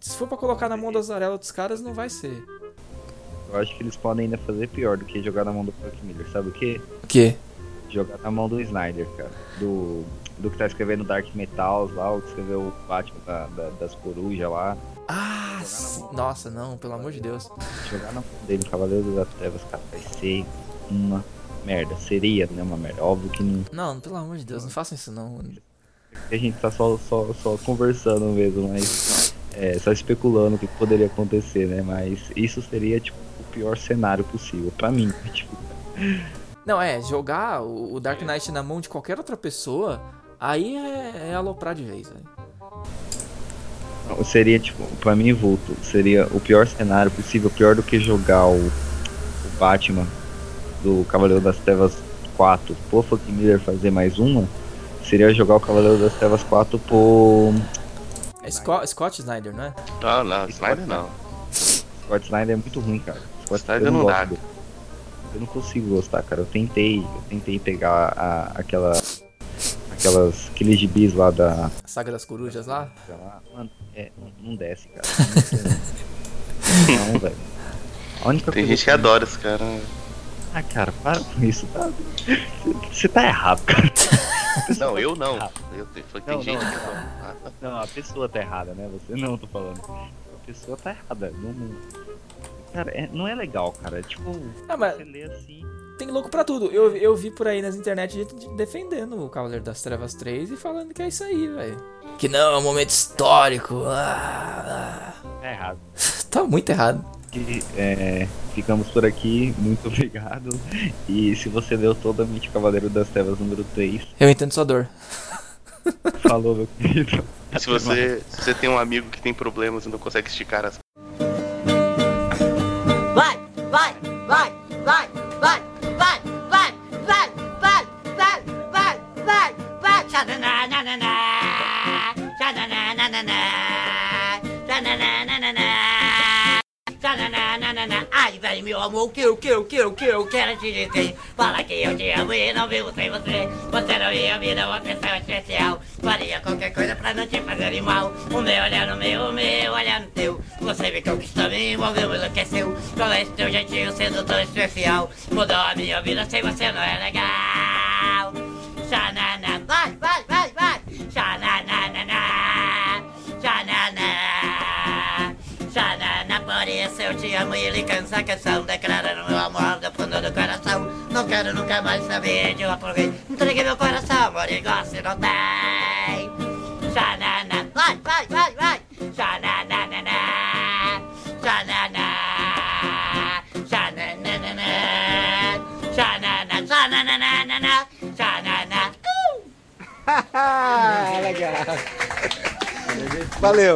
Se for pra colocar na mão das arelas dos caras, não vai ser. eu acho que eles podem ainda fazer pior do que jogar na mão do Frank Miller. Sabe o quê? O quê? Jogar na mão do Snyder, cara. Do, do que tá escrevendo Dark Metals lá, o que escreveu o Batman da- da- das corujas lá. Ah, nossa, não, pelo amor de Deus. Jogar na mão dele, Cavaleiro das Trevas, cara, vai ser uma merda. Seria, né, uma merda. Óbvio que não. Não, pelo amor de Deus, não façam isso não. A gente tá só, só, só conversando mesmo, mas. É, só especulando o que poderia acontecer, né? Mas isso seria, tipo, o pior cenário possível. Pra mim, [LAUGHS] tipo. Não, é, jogar o Dark Knight na mão de qualquer outra pessoa, aí é, é aloprar de vez, velho. Seria, tipo, pra mim, vulto. Seria o pior cenário possível, pior do que jogar o, o Batman do Cavaleiro das Trevas 4 pro Frank Miller fazer mais uma. Seria jogar o Cavaleiro das Trevas 4 pro É Scott, Scott Snyder, não é? Não, não, Snyder não. Scott Snyder é muito ruim, cara. Scott Snyder eu não dá. Eu não consigo gostar, cara. Eu tentei, eu tentei pegar a, aquela, aquelas, aqueles gibis lá da, A Saga das Corujas lá. Mano, é, não, não desce, cara. Não, [LAUGHS] não velho. A única Tem coisa gente que adora esse cara. Ah, cara, para com isso, tá? Você tá errado, cara. Não, eu não. Eu, tem tem Não, gente não. que. Ah, tá. Não, a pessoa tá errada, né? Você não, tô falando. A pessoa tá errada. Não, não- Cara, é- não é legal, cara. É tipo, Ah, mas você lê assim. tem louco pra tudo. Eu, eu vi por aí nas internet gente de- defendendo o Cavaleiro das Trevas 3 e falando que é isso aí, velho. Que não, é um momento histórico. Ah, Tá errado. ah. Tá muito errado. E, é, ficamos por aqui. Muito obrigado. E se você leu totalmente o Cavaleiro das Trevas número 3, Eu entendo sua dor. falou, meu querido. E se você, se você tem um amigo que tem problemas e não consegue esticar as Vai, vai, vai, vai, vai, vai, vai, vai, vai, vai, vai, vai, vai. Xananana, xananana, meu amor, o que, o que, o que, o que eu quero te dizer? Fala que eu te amo e não vivo sem você. Você não me dar uma atenção especial. Faria qualquer coisa pra não te fazer mal. O meu olhar no meu, o meu olhar no teu. Você me conquistou, me envolveu, me enlouqueceu. Com esse teu jeitinho sendo tão especial. Mudou a minha vida, sem você não é legal. Xanana, vai, Eu te amo e ele cansa a canção Declarando meu amor do fundo do coração. Não quero nunca mais saber de outro alguém Entreguei meu coração, amor, e gosto não tem. Xanana, vai, vai, vai, vai. Xananana Xanana Xananana Xanana, xananana Xanana Valeu.